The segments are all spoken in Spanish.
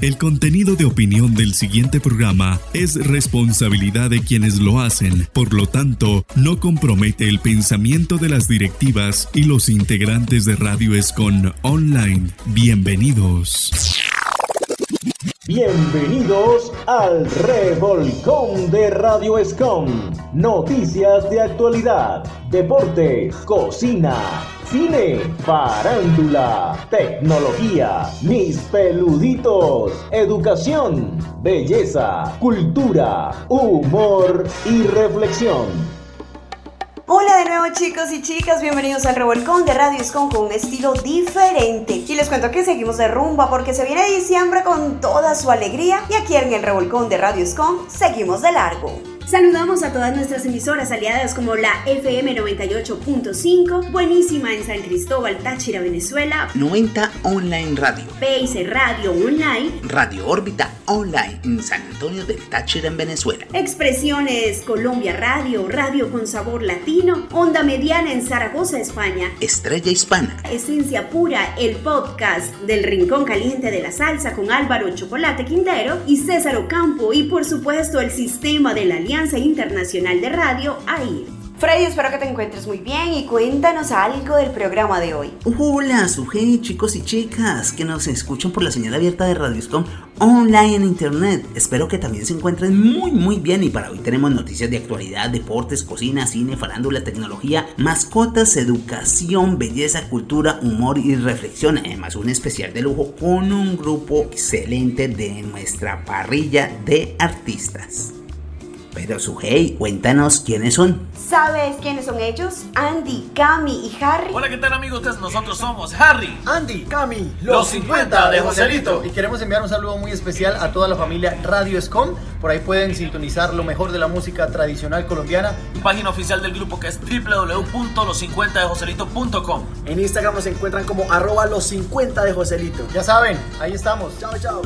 El contenido de opinión del siguiente programa es responsabilidad de quienes lo hacen, por lo tanto, no compromete el pensamiento de las directivas y los integrantes de Radio Escon Online. Bienvenidos. Bienvenidos al Revolcón de Radio Escom. Noticias de actualidad, deportes, cocina cine, farándula, tecnología, mis peluditos, educación, belleza, cultura, humor y reflexión. Hola de nuevo chicos y chicas, bienvenidos al Revolcón de Radio Escon con un estilo diferente. Y les cuento que seguimos de rumba porque se viene diciembre con toda su alegría y aquí en el Revolcón de Radio Escon seguimos de largo. Saludamos a todas nuestras emisoras aliadas como la FM 98.5, buenísima en San Cristóbal, Táchira, Venezuela, 90 Online Radio, PIC Radio Online, Radio Órbita Online en San Antonio del Táchira, en Venezuela, Expresiones Colombia Radio, Radio con Sabor Latino, Onda Mediana en Zaragoza, España, Estrella Hispana, Esencia Pura, el podcast del Rincón Caliente de la Salsa con Álvaro Chocolate Quintero y César Ocampo y por supuesto el sistema de la Alianza Internacional de Radio, AIR. Freddy, espero que te encuentres muy bien y cuéntanos algo del programa de hoy. Hola, suje, chicos y chicas que nos escuchan por la señal abierta de Radioscom online en internet. Espero que también se encuentren muy muy bien y para hoy tenemos noticias de actualidad, deportes, cocina, cine, farándula, tecnología, mascotas, educación, belleza, cultura, humor y reflexión. Además un especial de lujo con un grupo excelente de nuestra parrilla de artistas. Pero Sujei, cuéntanos quiénes son. ¿Sabes quiénes son ellos? Andy, Cami y Harry. Hola, ¿qué tal amigos? Nosotros somos Harry, Andy, Cami, los 50 de Joselito. Y queremos enviar un saludo muy especial a toda la familia Radio Escom. Por ahí pueden sintonizar lo mejor de la música tradicional colombiana. Página oficial del grupo que es www.los50dejoselito.com. En Instagram nos encuentran como arroba los 50 de Joselito. Ya saben, ahí estamos. Chao, chao.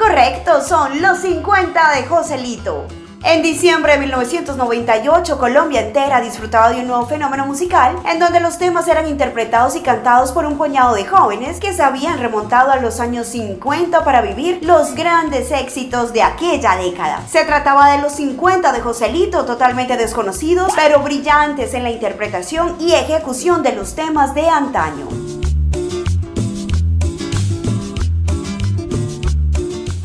Correcto, son los 50 de Joselito. En diciembre de 1998, Colombia entera disfrutaba de un nuevo fenómeno musical en donde los temas eran interpretados y cantados por un puñado de jóvenes que se habían remontado a los años 50 para vivir los grandes éxitos de aquella década. Se trataba de los 50 de Joselito, totalmente desconocidos, pero brillantes en la interpretación y ejecución de los temas de antaño.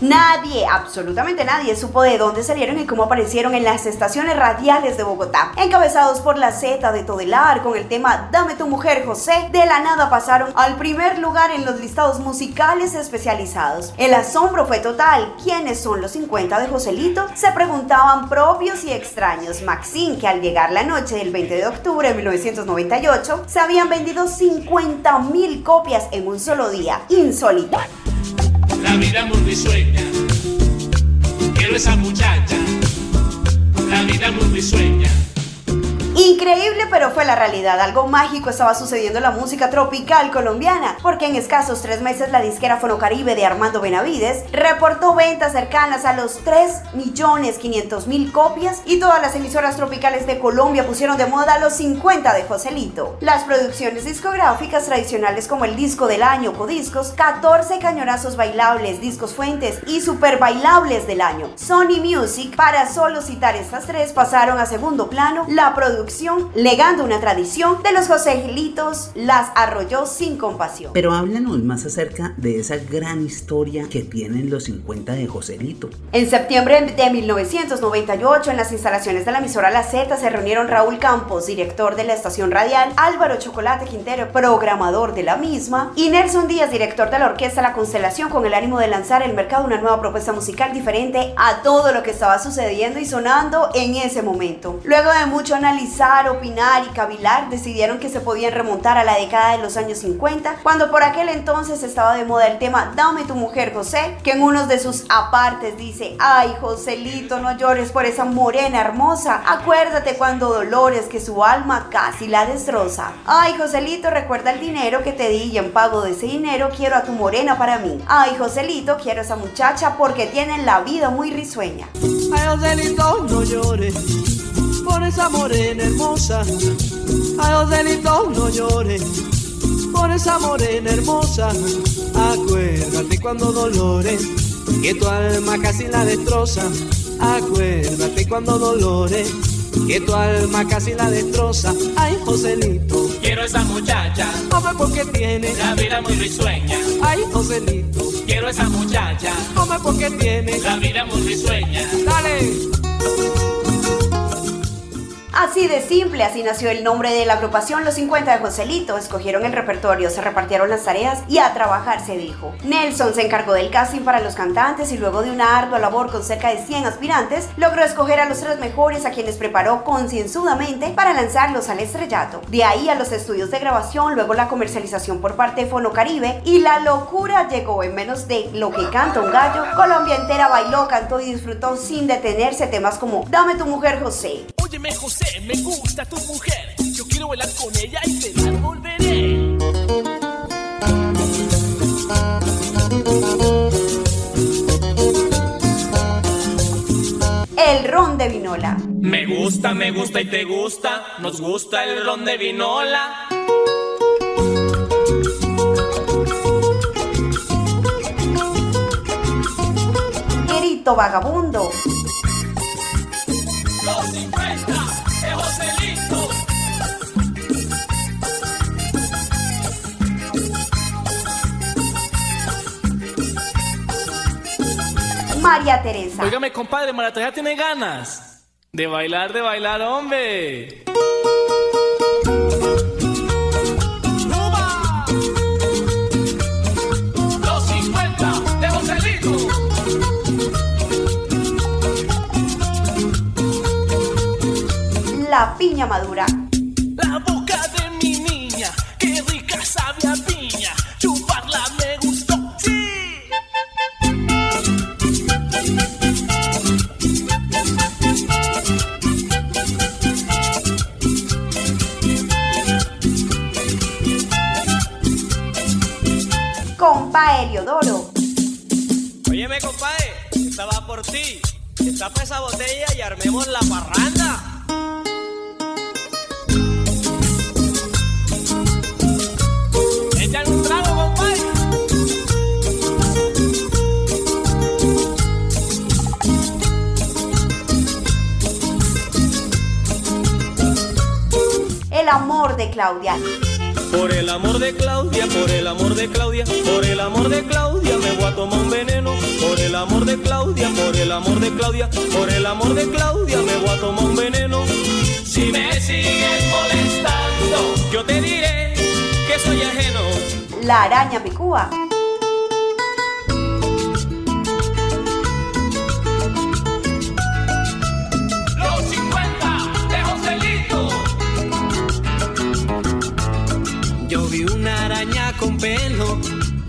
Nadie, absolutamente nadie, supo de dónde salieron y cómo aparecieron en las estaciones radiales de Bogotá. Encabezados por la Z de Todelar con el tema Dame tu mujer, José, de la nada pasaron al primer lugar en los listados musicales especializados. El asombro fue total. ¿Quiénes son los 50 de Joselito? Se preguntaban propios y extraños. Maxine, que al llegar la noche del 20 de octubre de 1998, se habían vendido 50 mil copias en un solo día. Insólito. La vida muy risueña. Quiero esa muchacha. La vida muy risueña. Increíble, pero fue la realidad. Algo mágico estaba sucediendo en la música tropical colombiana, porque en escasos tres meses la disquera Fonocaribe de Armando Benavides reportó ventas cercanas a los 3.500.000 copias y todas las emisoras tropicales de Colombia pusieron de moda los 50 de Joselito. Las producciones discográficas tradicionales como el disco del año, Codiscos, 14 cañonazos bailables, discos fuentes y super bailables del año. Sony Music, para solo citar estas tres, pasaron a segundo plano la producción legando una tradición de los Joselitos, las arrolló sin compasión. Pero háblanos más acerca de esa gran historia que tienen los 50 de Joselito. En septiembre de 1998, en las instalaciones de la emisora La Z, se reunieron Raúl Campos, director de la estación radial, Álvaro Chocolate Quintero, programador de la misma, y Nelson Díaz, director de la orquesta La Constelación, con el ánimo de lanzar el mercado una nueva propuesta musical diferente a todo lo que estaba sucediendo y sonando en ese momento. Luego de mucho analizar, opinar y cavilar, decidieron que se podían remontar a la década de los años 50, cuando por aquel entonces estaba de moda el tema Dame tu mujer, José, que en uno de sus apartes dice, ay, Joselito, no llores por esa morena hermosa, acuérdate cuando dolores que su alma casi la destroza. Ay, Joselito, recuerda el dinero que te di y en pago de ese dinero quiero a tu morena para mí. Ay, Joselito, quiero a esa muchacha porque tienen la vida muy risueña. Ay, Joselito, no llores por esa morena hermosa. Ay, Joselito, no llores esa morena hermosa. Acuérdate cuando dolores, que tu alma casi la destroza. Acuérdate cuando dolores, que tu alma casi la destroza. Ay, Joselito, Quiero esa muchacha, come porque tiene. la vida muy risueña. Ay, Joselito, Quiero esa muchacha, come porque tiene. la vida muy risueña. Dale. Así de simple, así nació el nombre de la agrupación Los 50 de Joselito. Escogieron el repertorio, se repartieron las tareas y a trabajar se dijo. Nelson se encargó del casting para los cantantes y luego de una ardua labor con cerca de 100 aspirantes, logró escoger a los tres mejores a quienes preparó concienzudamente para lanzarlos al estrellato. De ahí a los estudios de grabación, luego la comercialización por parte de Fono Caribe y la locura llegó en menos de lo que canta un gallo. Colombia entera bailó, cantó y disfrutó sin detenerse temas como Dame tu mujer José, Óyeme José, me gusta tu mujer. Yo quiero bailar con ella y te la volveré. El ron de Vinola. Me gusta, me gusta y te gusta. Nos gusta el ron de vinola. Grito vagabundo. Los María Teresa. Óigame, compadre, Marataya tiene ganas de bailar, de bailar, hombre. Los 50 de Joselito. La piña madura. Destapa esa botella y armemos la parranda. Echan un trago, compadre. El amor de Claudia. Por el amor de Claudia, por el amor de Claudia, por el amor de Claudia el amor de Claudia, por el amor de Claudia me voy a tomar un veneno. Si me sigues molestando, Yo te diré que soy ajeno. La araña picúa. los 50 de Joselito. Yo vi una araña con pelo,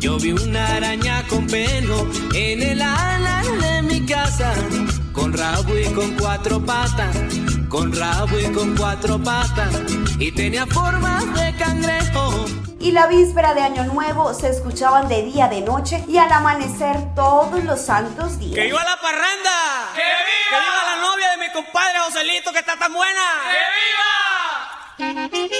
yo vi una araña con pelo en el ala de mi casa, con rabo y con cuatro patas, con rabo y con cuatro patas, y tenía forma de cangrejo. Y la víspera de Año Nuevo se escuchaban de día, de noche y al amanecer todos los santos ¡Que días. viva la parranda! ¡Que viva! ¡Que viva la novia de mi compadre Joselito que está tan buena! ¡Que viva!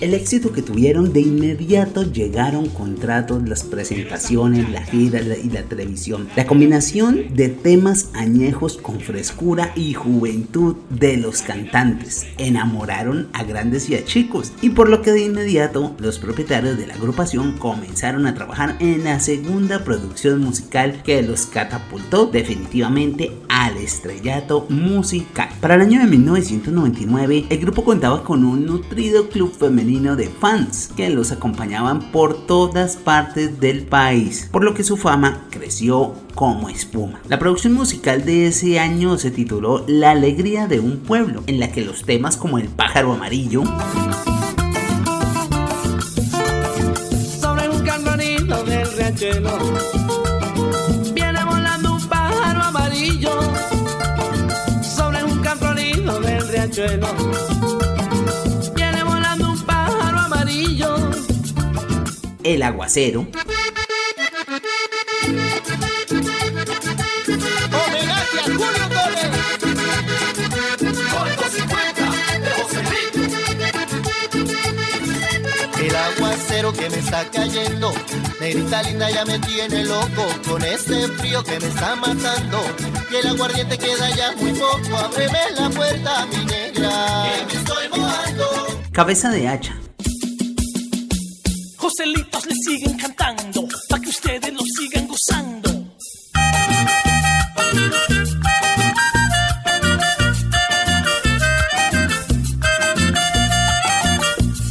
El éxito que tuvieron de inmediato llegaron contratos, las presentaciones, la gira y la televisión. La combinación de temas añejos con frescura y juventud de los cantantes enamoraron a grandes y a chicos y por lo que de inmediato los propietarios de la agrupación comenzaron a trabajar en la segunda producción musical que los catapultó definitivamente al estrellato musical. Para el año de 1999 el grupo contaba con un nutrido club femenino de fans que los acompañaban por todas partes del país, por lo que su fama creció como espuma. La producción musical de ese año se tituló La alegría de un pueblo, en la que los temas como El pájaro amarillo, sobre un del. Joselito. El aguacero que me está cayendo, negrita linda ya me tiene loco con este frío que me está matando. Y el aguardiente queda ya muy poco, ábreme la puerta, mi negra. Que me estoy mojando. Cabeza de hacha. Joselitos le siguen cantando, para que ustedes lo sigan gozando.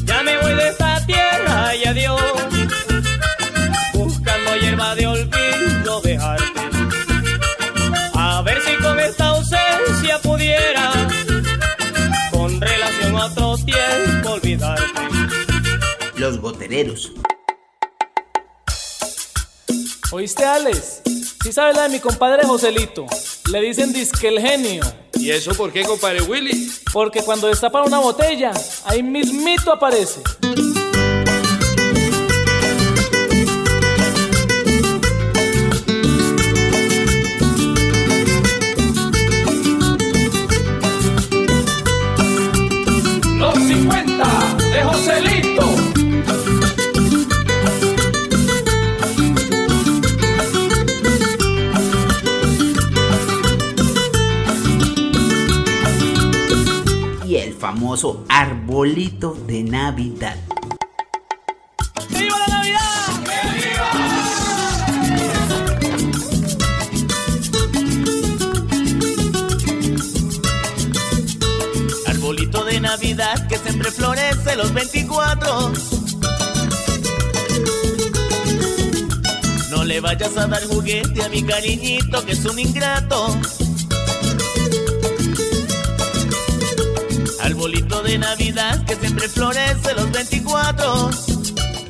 Ya me voy de esta tierra y adiós, buscando hierba de olvido dejarte. A ver si con esta ausencia pudiera, con relación a otro tiempo, olvidarte. Los gotereros. ¿Oíste, Alex? Sí sabes la de mi compadre Joselito. Le dicen disque el genio. ¿Y eso por qué, compadre Willy? Porque cuando destapa una botella, ahí mismito aparece. Arbolito de Navidad. ¡Viva la Navidad! Arbolito de Navidad que siempre florece los 24. No le vayas a dar juguete a mi cariñito que es un ingrato. De Navidad que siempre florece los 24.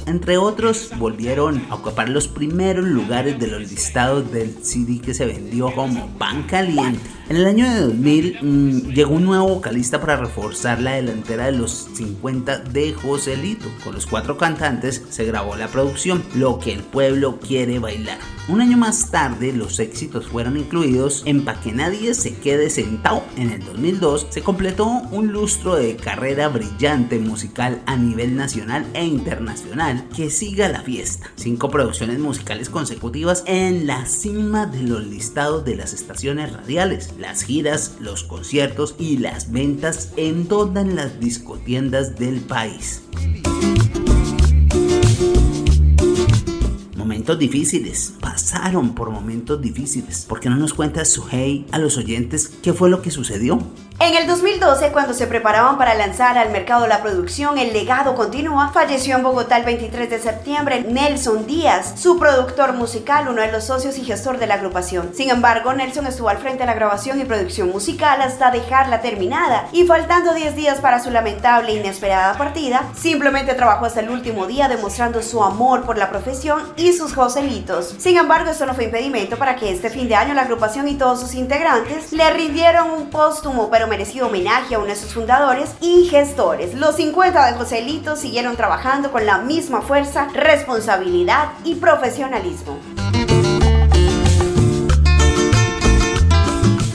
Entre otros, volvieron a ocupar los primeros lugares de los listados del CD que se vendió como Pan Caliente. En el año de 2000 mm, llegó un nuevo vocalista para reforzar la delantera de los 50 de Joselito. Con los cuatro cantantes se grabó la producción Lo que el pueblo quiere bailar. Un año más tarde, los éxitos fueron incluidos en Pa' que nadie se quede sentado. En el 2002 se completó un lustro de carrera brillante musical a nivel nacional e internacional. Que siga la fiesta. Cinco producciones musicales consecutivas en la cima de los listados de las estaciones radiales, las giras, los conciertos y las ventas en todas las discotiendas del país. Momentos difíciles, pasaron por momentos difíciles. ¿Por qué no nos cuenta Suhey a los oyentes qué fue lo que sucedió? En el 2012, cuando se preparaban para lanzar al mercado la producción El legado continúa, falleció en Bogotá el 23 de septiembre Nelson Díaz, su productor musical, uno de los socios y gestor de la agrupación. Sin embargo, Nelson estuvo al frente de la grabación y producción musical hasta dejarla terminada y faltando 10 días para su lamentable e inesperada partida, simplemente trabajó hasta el último día demostrando su amor por la profesión y sus joselitos. Sin embargo, esto no fue impedimento para que este fin de año la agrupación y todos sus integrantes le rindieron un póstumo pero merecido homenaje a uno de sus fundadores y gestores. Los 50 de Joselito siguieron trabajando con la misma fuerza, responsabilidad y profesionalismo.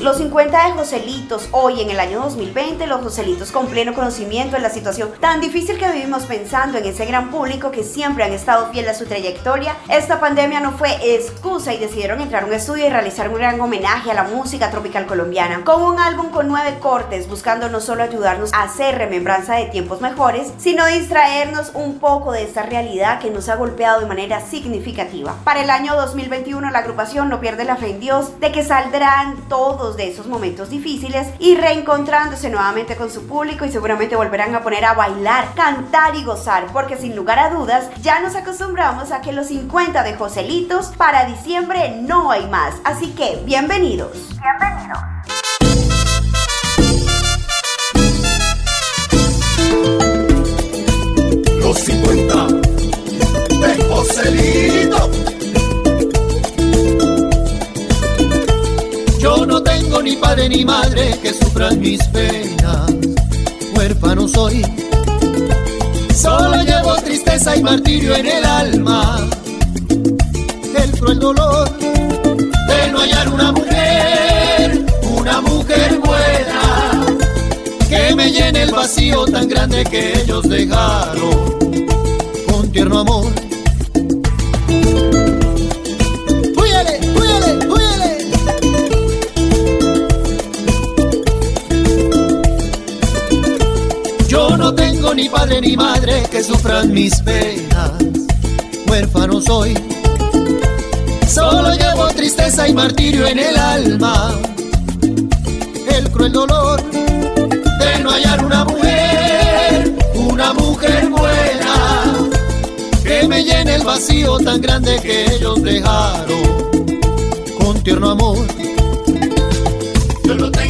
Los 50 de Joselitos, hoy en el año 2020, los Joselitos con pleno conocimiento de la situación tan difícil que vivimos pensando en ese gran público que siempre han estado fiel a su trayectoria, esta pandemia no fue excusa y decidieron entrar a un estudio y realizar un gran homenaje a la música tropical colombiana, con un álbum con nueve cortes, buscando no solo ayudarnos a hacer remembranza de tiempos mejores, sino distraernos un poco de esta realidad que nos ha golpeado de manera significativa. Para el año 2021 la agrupación no pierde la fe en Dios de que saldrán todos de esos momentos difíciles y reencontrándose nuevamente con su público y seguramente volverán a poner a bailar, cantar y gozar, porque sin lugar a dudas ya nos acostumbramos a que los 50 de Joselitos para diciembre no hay más. Así que bienvenidos. Bienvenidos. Los 50 de Joselito. Yo no tengo ni padre ni madre que sufra sufran mis penas, huérfano soy. Solo llevo tristeza y martirio en el alma, el cruel dolor de no hallar una mujer, una mujer buena, que me llene el vacío tan grande que ellos dejaron con tierno amor. Padre ni madre que sufran mis penas, huérfano soy. Solo llevo tristeza y martirio en el alma, el cruel dolor de no hallar una mujer, una mujer buena, que me llene el vacío tan grande que ellos dejaron con tierno amor. Yo no tengo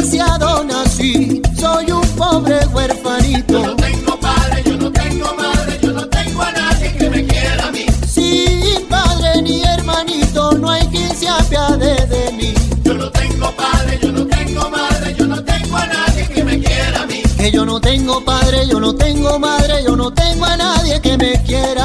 desgraciado nací, soy un pobre huerfanito. Yo no tengo padre, yo no tengo madre, yo no tengo a nadie que me quiera a mí. Sin padre ni hermanito, no hay quien se apiade de mí. Yo no tengo padre, yo no tengo madre, yo no tengo a nadie que me quiera a mí. Que yo no tengo padre, yo no tengo madre, yo no tengo a nadie que me quiera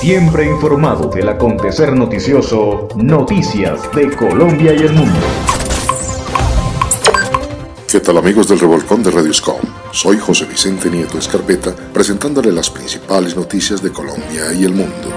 siempre informado del acontecer noticioso, Noticias de Colombia y el Mundo. ¿Qué tal amigos del Revolcón de Radio Scom? Soy José Vicente Nieto Escarpeta presentándole las principales noticias de Colombia y el mundo.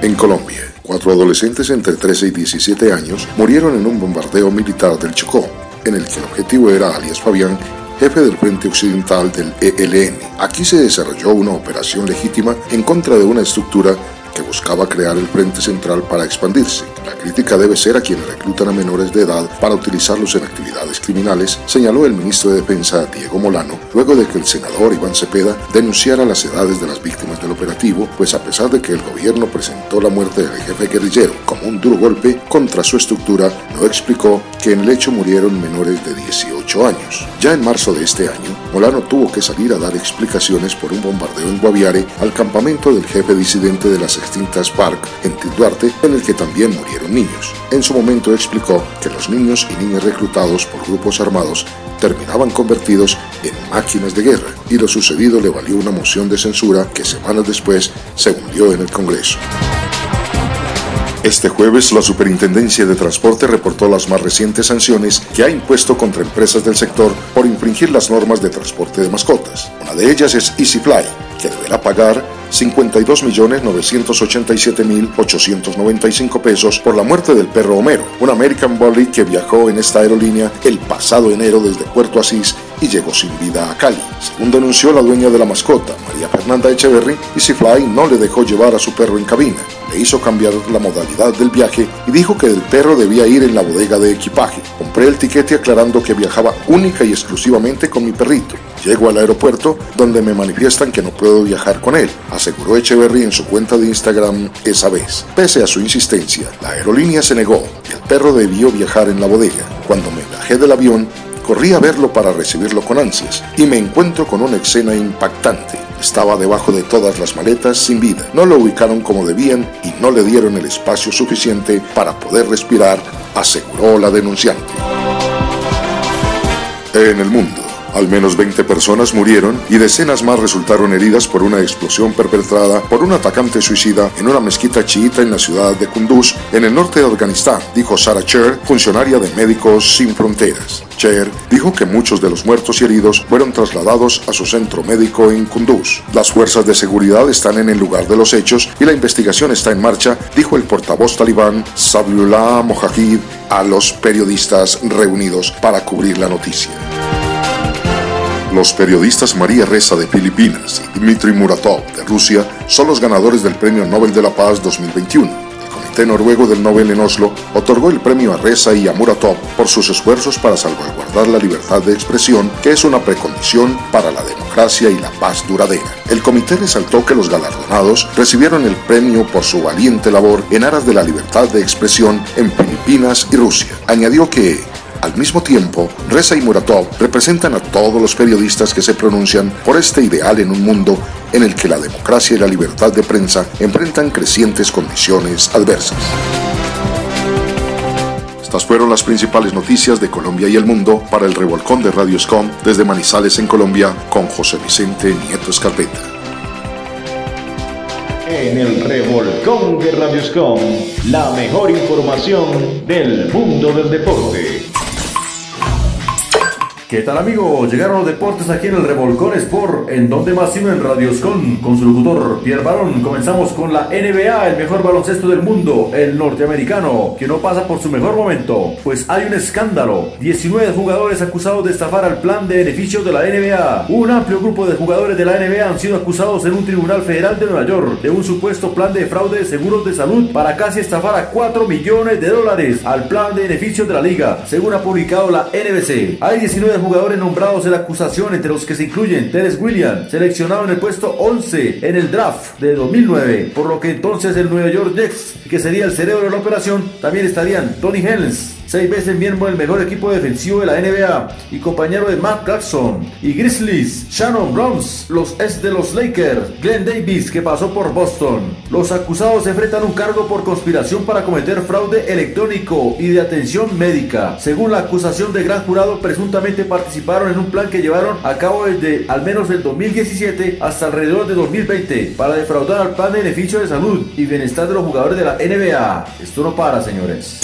En Colombia, cuatro adolescentes entre 13 y 17 años murieron en un bombardeo militar del Chocó, en el que el objetivo era alias Fabián, jefe del Frente Occidental del ELN. Aquí se desarrolló una operación legítima en contra de una estructura que buscaba crear el Frente Central para expandirse. La crítica debe ser a quienes reclutan a menores de edad para utilizarlos en actividades criminales, señaló el ministro de Defensa Diego Molano, luego de que el senador Iván Cepeda denunciara las edades de las víctimas del operativo, pues a pesar de que el gobierno presentó la muerte del jefe guerrillero como un duro golpe contra su estructura, no explicó que en el hecho murieron menores de 18 años. Ya en marzo de este año, Molano tuvo que salir a dar explicaciones por un bombardeo en Guaviare al campamento del jefe disidente de las extintas FARC en Duarte, en el que también murieron niños. En su momento explicó que los niños y niñas reclutados por grupos armados terminaban convertidos en máquinas de guerra y lo sucedido le valió una moción de censura que semanas después se hundió en el Congreso. Este jueves, la Superintendencia de Transporte reportó las más recientes sanciones que ha impuesto contra empresas del sector por infringir las normas de transporte de mascotas. Una de ellas es EasyFly, que deberá pagar 52.987.895 pesos por la muerte del perro Homero, un American Bully que viajó en esta aerolínea el pasado enero desde Puerto Asís y llegó sin vida a Cali. Según denunció la dueña de la mascota, María Fernanda Echeverry, EasyFly no le dejó llevar a su perro en cabina, hizo cambiar la modalidad del viaje y dijo que el perro debía ir en la bodega de equipaje. Compré el tiquete aclarando que viajaba única y exclusivamente con mi perrito. Llego al aeropuerto donde me manifiestan que no puedo viajar con él, aseguró Echeverry en su cuenta de Instagram esa vez. Pese a su insistencia, la aerolínea se negó y el perro debió viajar en la bodega. Cuando me bajé del avión, corrí a verlo para recibirlo con ansias y me encuentro con una escena impactante. Estaba debajo de todas las maletas sin vida. No lo ubicaron como debían y no le dieron el espacio suficiente para poder respirar, aseguró la denunciante. En el mundo. Al menos 20 personas murieron y decenas más resultaron heridas por una explosión perpetrada por un atacante suicida en una mezquita chiita en la ciudad de Kunduz, en el norte de Afganistán, dijo Sarah Cher, funcionaria de Médicos Sin Fronteras. Cher dijo que muchos de los muertos y heridos fueron trasladados a su centro médico en Kunduz. Las fuerzas de seguridad están en el lugar de los hechos y la investigación está en marcha, dijo el portavoz talibán Sabiullah Mojahid a los periodistas reunidos para cubrir la noticia. Los periodistas María Reza de Filipinas y Dmitry Muratov de Rusia son los ganadores del Premio Nobel de la Paz 2021. El Comité Noruego del Nobel en Oslo otorgó el premio a Reza y a Muratov por sus esfuerzos para salvaguardar la libertad de expresión, que es una precondición para la democracia y la paz duradera. El comité resaltó que los galardonados recibieron el premio por su valiente labor en aras de la libertad de expresión en Filipinas y Rusia. Añadió que al mismo tiempo, Reza y Muratov representan a todos los periodistas que se pronuncian por este ideal en un mundo en el que la democracia y la libertad de prensa enfrentan crecientes condiciones adversas. Estas fueron las principales noticias de Colombia y el mundo para el revolcón de Radio Scom desde Manizales en Colombia con José Vicente Nieto Escarpeta. En el revolcón de Radio Scom, la mejor información del mundo del deporte. ¿Qué tal amigos? Llegaron los deportes aquí en el Revolcón Sport, en donde más sino en Radioscon, con su locutor Pierre Barón. Comenzamos con la NBA, el mejor baloncesto del mundo, el norteamericano, que no pasa por su mejor momento, pues hay un escándalo. 19 jugadores acusados de estafar al plan de beneficios de la NBA. Un amplio grupo de jugadores de la NBA han sido acusados en un tribunal federal de Nueva York de un supuesto plan de fraude de seguros de salud para casi estafar a 4 millones de dólares al plan de beneficios de la liga, según ha publicado la NBC. Hay 19 jugadores nombrados en la acusación, entre los que se incluyen Teres Williams, seleccionado en el puesto 11 en el draft de 2009, por lo que entonces el New York Jets, que sería el cerebro de la operación, también estarían Tony Helms, seis veces miembro del mejor equipo defensivo de la NBA y compañero de Matt Jackson y Grizzlies, Shannon Browns, los ex de los Lakers, Glenn Davis que pasó por Boston. Los acusados enfrentan un cargo por conspiración para cometer fraude electrónico y de atención médica. Según la acusación de gran jurado, presuntamente participaron en un plan que llevaron a cabo desde al menos el 2017 hasta alrededor de 2020 para defraudar al plan de beneficio de salud y bienestar de los jugadores de la NBA. Esto no para, señores.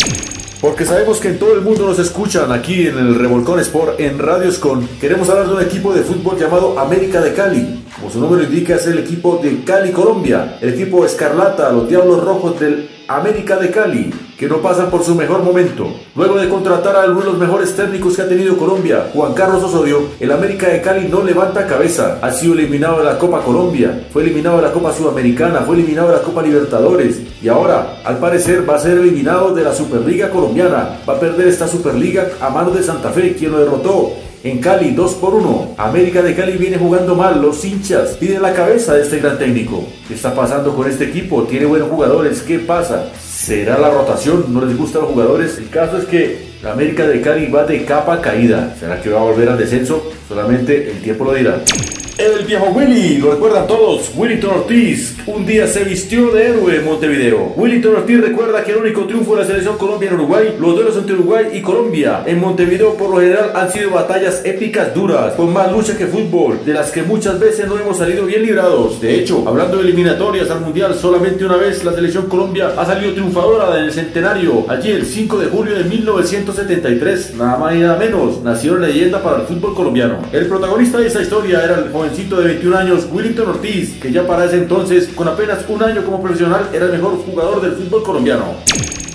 Porque sabemos que en todo el mundo nos escuchan aquí en el Revolcón Sport en Radios Con. Queremos hablar de un equipo de fútbol llamado América de Cali. Como su nombre indica, es el equipo de Cali, Colombia. El equipo Escarlata, los Diablos Rojos del América de Cali, que no pasan por su mejor momento. Luego de contratar a uno de los mejores técnicos que ha tenido Colombia, Juan Carlos Osorio, el América de Cali no levanta cabeza. Ha sido eliminado de la Copa Colombia, fue eliminado de la Copa Sudamericana, fue eliminado de la Copa Libertadores y ahora, al parecer, va a ser eliminado de la Superliga Colombiana. Va a perder esta Superliga a manos de Santa Fe, quien lo derrotó en Cali 2 por 1. América de Cali viene jugando mal. Los hinchas piden la cabeza de este gran técnico. ¿Qué está pasando con este equipo? Tiene buenos jugadores. ¿Qué pasa? ¿Será la rotación? ¿No les gustan los jugadores? El caso es que América de Cali va de capa caída. ¿Será que va a volver al descenso? Solamente el tiempo lo dirá. El viejo Willy, lo recuerdan todos, Willington Ortiz, un día se vistió de héroe en Montevideo. Willington Ortiz recuerda que el único triunfo de la selección Colombia en Uruguay, los duelos entre Uruguay y Colombia en Montevideo por lo general han sido batallas épicas duras, con más lucha que fútbol, de las que muchas veces no hemos salido bien librados. De hecho, hablando de eliminatorias al Mundial, solamente una vez la selección Colombia ha salido triunfadora en el centenario, allí el 5 de julio de 1973, nada más y nada menos, nació leyenda para el fútbol colombiano. El protagonista de esa historia era el de 21 años, Willington Ortiz, que ya para ese entonces, con apenas un año como profesional, era el mejor jugador del fútbol colombiano.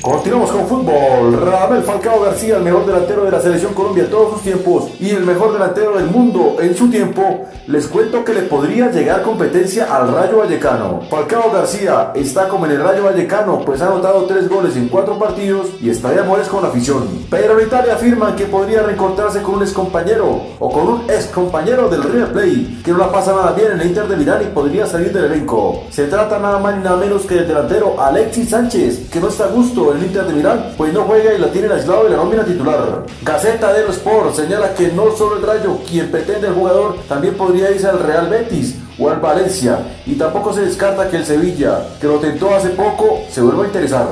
Continuamos con fútbol. Radamel Falcao García, el mejor delantero de la selección Colombia de todos sus tiempos y el mejor delantero del mundo en su tiempo. Les cuento que le podría llegar competencia al Rayo Vallecano. Falcao García está como en el Rayo Vallecano, pues ha anotado tres goles en cuatro partidos y está de amores con la afición. Pero en Italia afirman que podría reencontrarse con un ex compañero o con un ex compañero del River Plate, que no la pasa nada bien en el Inter de Milán y podría salir del elenco. Se trata nada más ni nada menos que del delantero Alexis Sánchez, que no está a gusto el Inter de Milán, pues no juega y la tiene aislado de la nómina titular. Gaceta dello Sport señala que no solo el Rayo, quien pretende el jugador, también podría irse al Real Betis o al Valencia, y tampoco se descarta que el Sevilla, que lo tentó hace poco, se vuelva a interesar.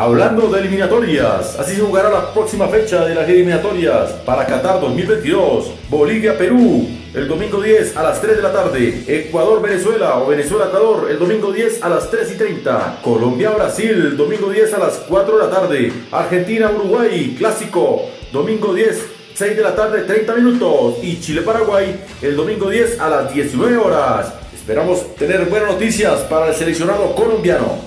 Hablando de eliminatorias, así se jugará la próxima fecha de las eliminatorias para Qatar 2022. Bolivia-Perú, el domingo 10 a las 3 de la tarde. Ecuador-Venezuela o Venezuela-Ecuador, el domingo 10 a las 3 y 30. Colombia-Brasil, domingo 10 a las 4 de la tarde. Argentina-Uruguay, clásico, domingo 10 6 de la tarde, 30 minutos. Y Chile-Paraguay, el domingo 10 a las 19 horas. Esperamos tener buenas noticias para el seleccionado colombiano.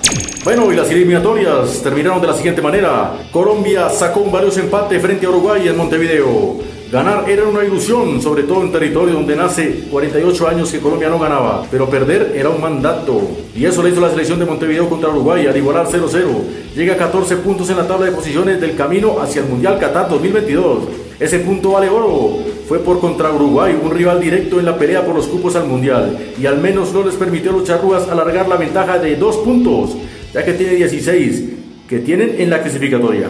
Bueno, y las eliminatorias terminaron de la siguiente manera. Colombia sacó un valioso empate frente a Uruguay en Montevideo. Ganar era una ilusión, sobre todo en territorio donde nace 48 años que Colombia no ganaba, pero perder era un mandato. Y eso le hizo la selección de Montevideo contra Uruguay al igualar 0-0. Llega a 14 puntos en la tabla de posiciones del camino hacia el Mundial Qatar 2022. Ese punto vale oro. Fue por contra Uruguay, un rival directo en la pelea por los cupos al Mundial, y al menos no les permitió a los charrúas alargar la ventaja de dos puntos, ya que tiene 16 que tienen en la clasificatoria.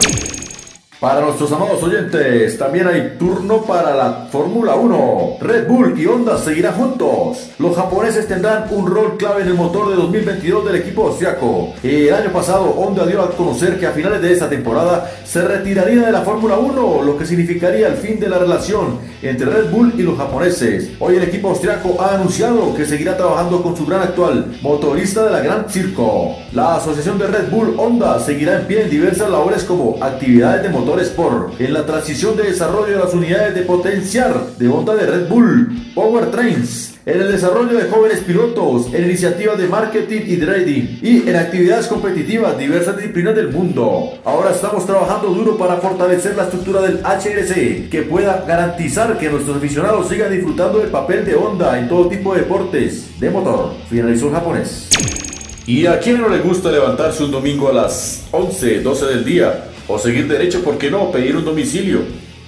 Para nuestros amados oyentes, también hay turno para la Fórmula 1. Red Bull y Honda seguirán juntos. Los japoneses tendrán un rol clave en el motor de 2022 del equipo austriaco. El año pasado, Honda dio a conocer que a finales de esta temporada se retiraría de la Fórmula 1, lo que significaría el fin de la relación entre Red Bull y los japoneses. Hoy el equipo austriaco ha anunciado que seguirá trabajando con su gran actual motorista de la Gran Circo. La asociación de Red Bull Honda seguirá en pie en diversas labores como actividades de motor Sport, en la transición de desarrollo de las unidades de potenciar de Honda de Red Bull, Power Trains, en el desarrollo de jóvenes pilotos, en iniciativas de marketing y trading y en actividades competitivas diversas disciplinas del mundo. Ahora estamos trabajando duro para fortalecer la estructura del HRC que pueda garantizar que nuestros aficionados sigan disfrutando del papel de Honda en todo tipo de deportes de motor. Finalizó el japonés. ¿Y a quién no le gusta levantarse un domingo a las 11, 12 del día? O seguir derecho, ¿por qué no? Pedir un domicilio.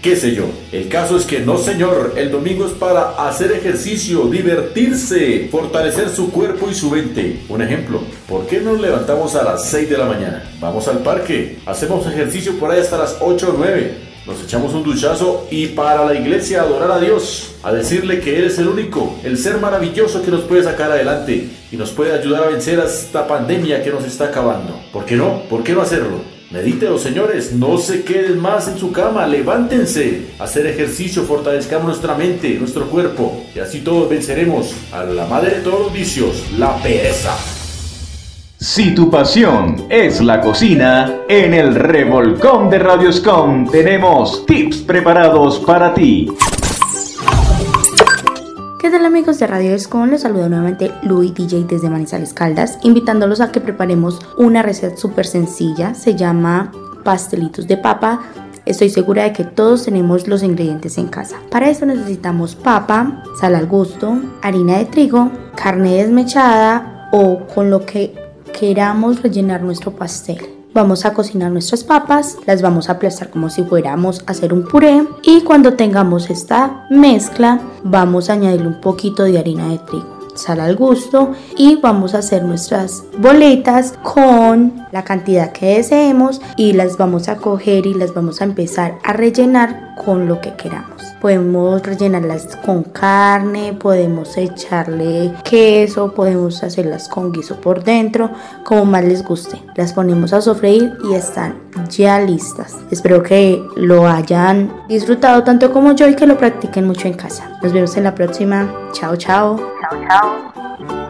¿Qué sé yo? El caso es que no, señor. El domingo es para hacer ejercicio, divertirse, fortalecer su cuerpo y su mente. Un ejemplo, ¿por qué nos levantamos a las 6 de la mañana? Vamos al parque, hacemos ejercicio por ahí hasta las 8 o 9. Nos echamos un duchazo y para la iglesia adorar a Dios, a decirle que Él es el único, el ser maravilloso que nos puede sacar adelante y nos puede ayudar a vencer esta pandemia que nos está acabando. ¿Por qué no? ¿Por qué no hacerlo? Medítelo, señores, no se queden más en su cama, levántense, hacer ejercicio, fortalezcamos nuestra mente, nuestro cuerpo, y así todos venceremos a la madre de todos los vicios, la pereza. Si tu pasión es la cocina, en el revolcón de Radioscom tenemos tips preparados para ti. ¿Qué tal amigos de Radio Escon? Les saluda nuevamente Louis DJ desde Manizales Caldas, invitándolos a que preparemos una receta súper sencilla, se llama pastelitos de papa. Estoy segura de que todos tenemos los ingredientes en casa. Para eso necesitamos papa, sal al gusto, harina de trigo, carne desmechada o con lo que queramos rellenar nuestro pastel. Vamos a cocinar nuestras papas, las vamos a aplastar como si fuéramos a hacer un puré y cuando tengamos esta mezcla vamos a añadirle un poquito de harina de trigo sal al gusto y vamos a hacer nuestras boletas con la cantidad que deseemos y las vamos a coger y las vamos a empezar a rellenar con lo que queramos. Podemos rellenarlas con carne, podemos echarle queso, podemos hacerlas con guiso por dentro, como más les guste. Las ponemos a sofreír y están ya listas. Espero que lo hayan disfrutado tanto como yo y que lo practiquen mucho en casa. Nos vemos en la próxima. Chao, chao. Chao, chao.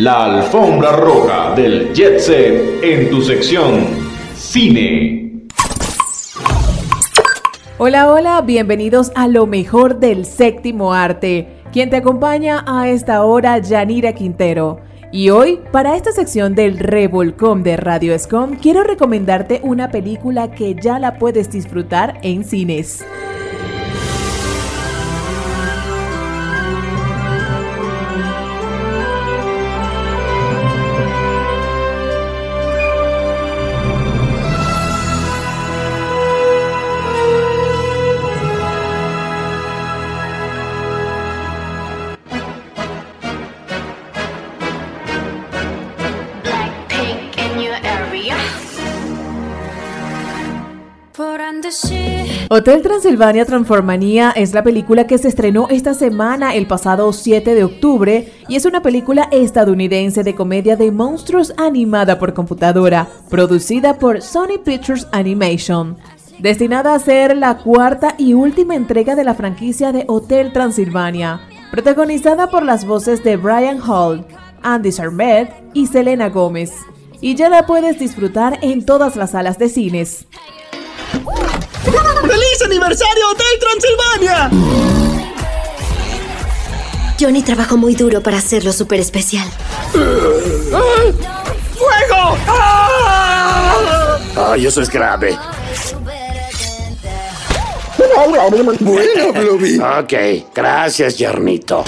La alfombra roja del Jet Set en tu sección Cine. Hola, hola, bienvenidos a lo mejor del séptimo arte. Quien te acompaña a esta hora, Yanira Quintero. Y hoy, para esta sección del Revolcom de Radio Escom, quiero recomendarte una película que ya la puedes disfrutar en cines. Hotel Transilvania Transformanía es la película que se estrenó esta semana el pasado 7 de octubre y es una película estadounidense de comedia de monstruos animada por computadora, producida por Sony Pictures Animation. Destinada a ser la cuarta y última entrega de la franquicia de Hotel Transilvania, protagonizada por las voces de Brian Hall, Andy Sermet y Selena Gómez. Y ya la puedes disfrutar en todas las salas de cines. ¡Feliz aniversario Hotel Transilvania! Johnny trabajó muy duro para hacerlo súper especial. ¡Fuego! ¡Ah! Ay, eso es grave. Bueno, Bluey. Ok, gracias, Yernito.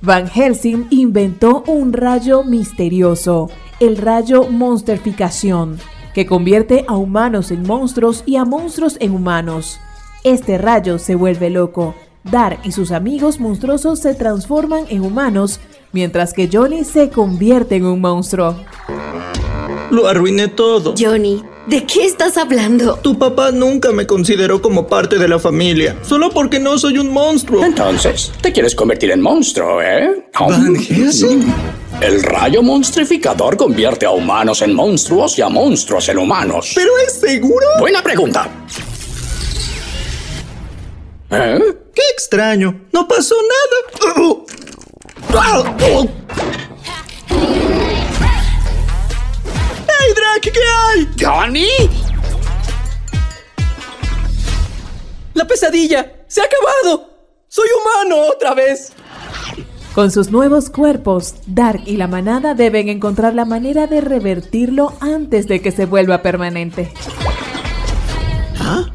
Van Helsing inventó un rayo misterioso, el rayo Monsterficación, que convierte a humanos en monstruos y a monstruos en humanos. Este rayo se vuelve loco. Dark y sus amigos monstruosos se transforman en humanos, mientras que Johnny se convierte en un monstruo. Lo arruiné todo. Johnny, ¿de qué estás hablando? Tu papá nunca me consideró como parte de la familia, solo porque no soy un monstruo. Entonces, te quieres convertir en monstruo, ¿eh? Van Helsing. El rayo monstrificador convierte a humanos en monstruos y a monstruos en humanos. ¿Pero es seguro? Buena pregunta. ¿Eh? Qué extraño. No pasó nada. ¿Qué hay? ¿Johnny? ¡La pesadilla! ¡Se ha acabado! ¡Soy humano otra vez! Con sus nuevos cuerpos, Dark y la manada deben encontrar la manera de revertirlo antes de que se vuelva permanente. ¿Ah?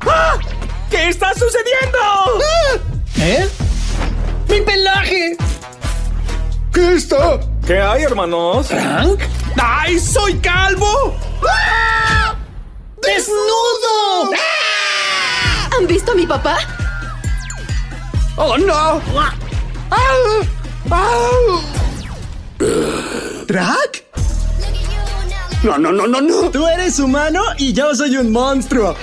¿Qué está sucediendo? ¿Eh? ¡Mi pelaje! ¿Qué está? ¿Qué hay, hermanos? ¿Frank? ¡Ay, soy calvo! ¡Ah! ¡Desnudo! ¿Han visto a mi papá? ¡Oh, no! ¿Drac? No, no, no, no, no. Tú eres humano y yo soy un monstruo.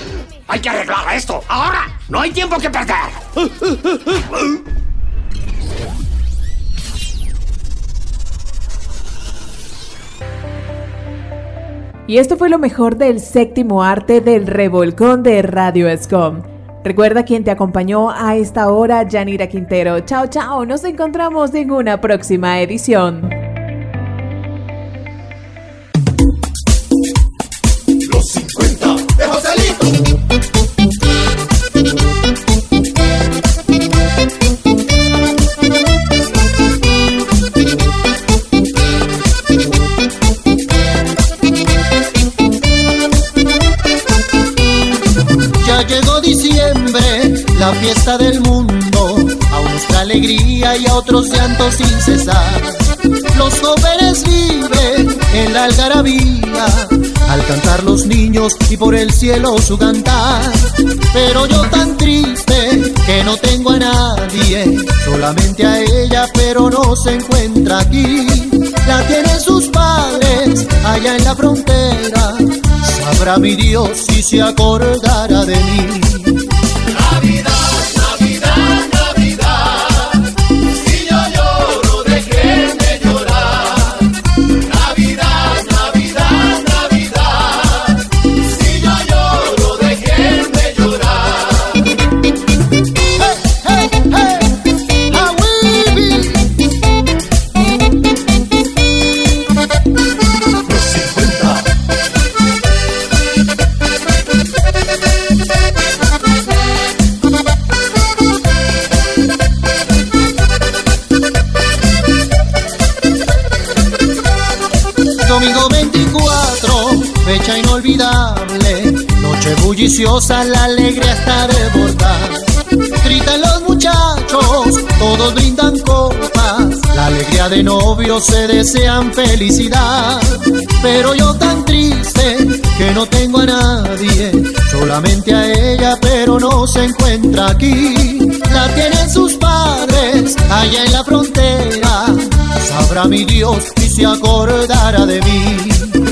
Hay que arreglar esto. Ahora. No hay tiempo que perder. Y esto fue lo mejor del séptimo arte del revolcón de Radio Escom. Recuerda quien te acompañó a esta hora, Yanira Quintero. Chao, chao. Nos encontramos en una próxima edición. La fiesta del mundo, a nuestra alegría y a otros llantos sin cesar. Los jóvenes viven en la algarabía, al cantar los niños y por el cielo su cantar. Pero yo tan triste que no tengo a nadie, solamente a ella, pero no se encuentra aquí. La tienen sus padres allá en la frontera. Sabrá mi Dios si se acordará de mí. La alegría está desbordar. Gritan los muchachos, todos brindan copas, la alegría de novios se desean felicidad. Pero yo tan triste que no tengo a nadie, solamente a ella, pero no se encuentra aquí. La tienen sus padres allá en la frontera, sabrá mi Dios si se acordará de mí.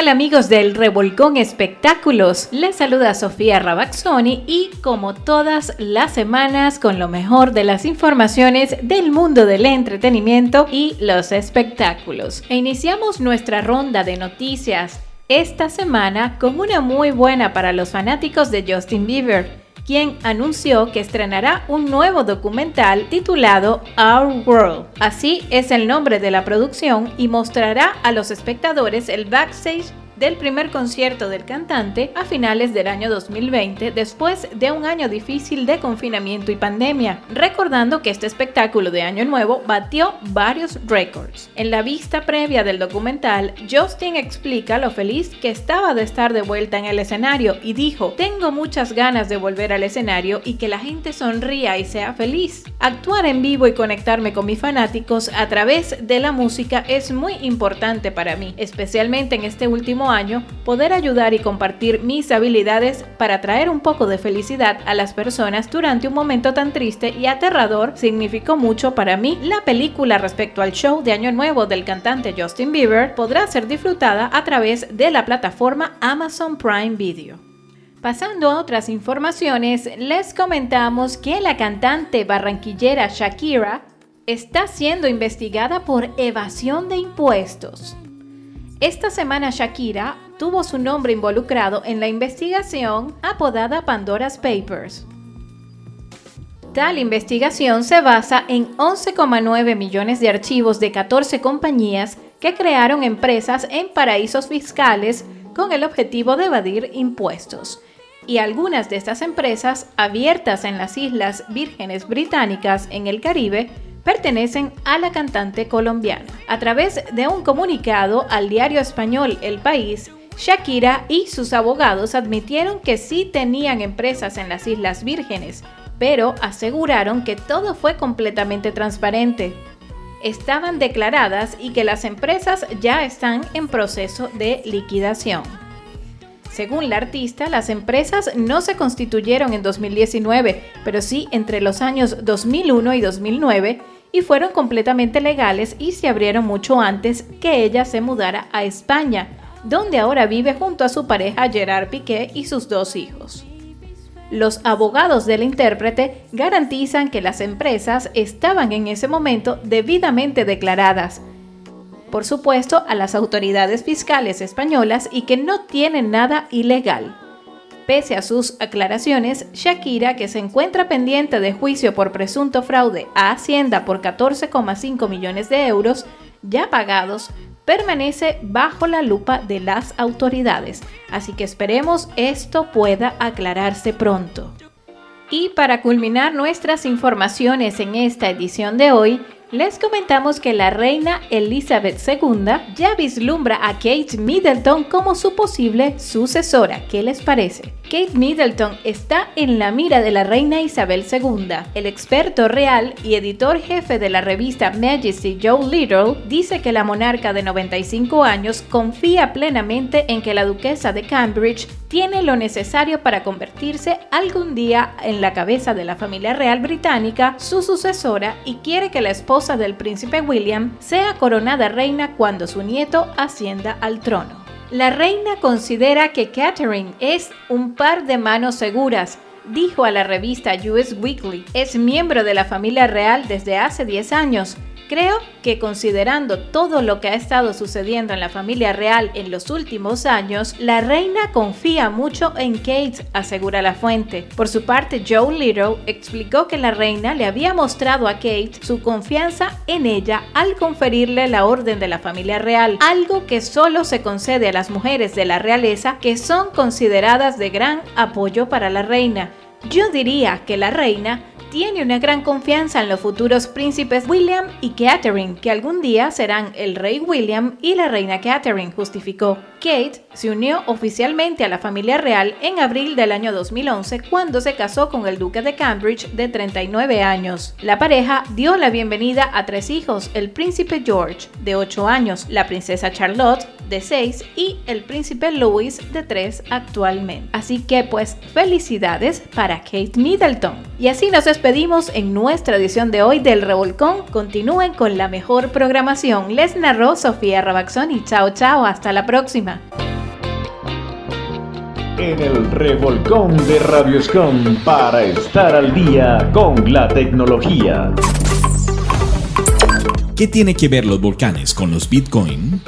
Tal amigos del Revolcón Espectáculos? Les saluda Sofía Rabaxoni y como todas las semanas con lo mejor de las informaciones del mundo del entretenimiento y los espectáculos. E iniciamos nuestra ronda de noticias esta semana con una muy buena para los fanáticos de Justin Bieber quien anunció que estrenará un nuevo documental titulado Our World. Así es el nombre de la producción y mostrará a los espectadores el backstage del primer concierto del cantante a finales del año 2020 después de un año difícil de confinamiento y pandemia, recordando que este espectáculo de Año Nuevo batió varios récords. En la vista previa del documental, Justin explica lo feliz que estaba de estar de vuelta en el escenario y dijo, tengo muchas ganas de volver al escenario y que la gente sonría y sea feliz. Actuar en vivo y conectarme con mis fanáticos a través de la música es muy importante para mí, especialmente en este último año, poder ayudar y compartir mis habilidades para traer un poco de felicidad a las personas durante un momento tan triste y aterrador significó mucho para mí. La película respecto al show de Año Nuevo del cantante Justin Bieber podrá ser disfrutada a través de la plataforma Amazon Prime Video. Pasando a otras informaciones, les comentamos que la cantante barranquillera Shakira está siendo investigada por evasión de impuestos. Esta semana Shakira tuvo su nombre involucrado en la investigación apodada Pandora's Papers. Tal investigación se basa en 11,9 millones de archivos de 14 compañías que crearon empresas en paraísos fiscales con el objetivo de evadir impuestos. Y algunas de estas empresas, abiertas en las Islas Vírgenes Británicas en el Caribe, pertenecen a la cantante colombiana. A través de un comunicado al diario español El País, Shakira y sus abogados admitieron que sí tenían empresas en las Islas Vírgenes, pero aseguraron que todo fue completamente transparente. Estaban declaradas y que las empresas ya están en proceso de liquidación. Según la artista, las empresas no se constituyeron en 2019, pero sí entre los años 2001 y 2009 y fueron completamente legales y se abrieron mucho antes que ella se mudara a España, donde ahora vive junto a su pareja Gerard Piqué y sus dos hijos. Los abogados del intérprete garantizan que las empresas estaban en ese momento debidamente declaradas, por supuesto, a las autoridades fiscales españolas y que no tienen nada ilegal. Pese a sus aclaraciones, Shakira, que se encuentra pendiente de juicio por presunto fraude a Hacienda por 14,5 millones de euros ya pagados, permanece bajo la lupa de las autoridades. Así que esperemos esto pueda aclararse pronto. Y para culminar nuestras informaciones en esta edición de hoy, les comentamos que la reina Elizabeth II ya vislumbra a Kate Middleton como su posible sucesora. ¿Qué les parece? Kate Middleton está en la mira de la reina Isabel II. El experto real y editor jefe de la revista Majesty, Joe Little, dice que la monarca de 95 años confía plenamente en que la duquesa de Cambridge tiene lo necesario para convertirse algún día en la cabeza de la familia real británica, su sucesora, y quiere que la esposa del príncipe William sea coronada reina cuando su nieto ascienda al trono. La reina considera que Catherine es un par de manos seguras, dijo a la revista US Weekly. Es miembro de la familia real desde hace 10 años Creo que considerando todo lo que ha estado sucediendo en la familia real en los últimos años, la reina confía mucho en Kate, asegura la fuente. Por su parte, Joe Little explicó que la reina le había mostrado a Kate su confianza en ella al conferirle la orden de la familia real, algo que solo se concede a las mujeres de la realeza que son consideradas de gran apoyo para la reina. Yo diría que la reina tiene una gran confianza en los futuros príncipes William y Catherine, que algún día serán el rey William y la reina Catherine, justificó. Kate se unió oficialmente a la familia real en abril del año 2011 cuando se casó con el duque de Cambridge de 39 años. La pareja dio la bienvenida a tres hijos, el príncipe George de 8 años, la princesa Charlotte de 6 y el príncipe Louis de 3 actualmente. Así que pues felicidades para Kate Middleton. Y así nos despedimos en nuestra edición de hoy del Revolcón. Continúen con la mejor programación. Les narró Sofía y Chao, chao. Hasta la próxima. En el Revolcón de Radioscom para estar al día con la tecnología. ¿Qué tiene que ver los volcanes con los Bitcoin?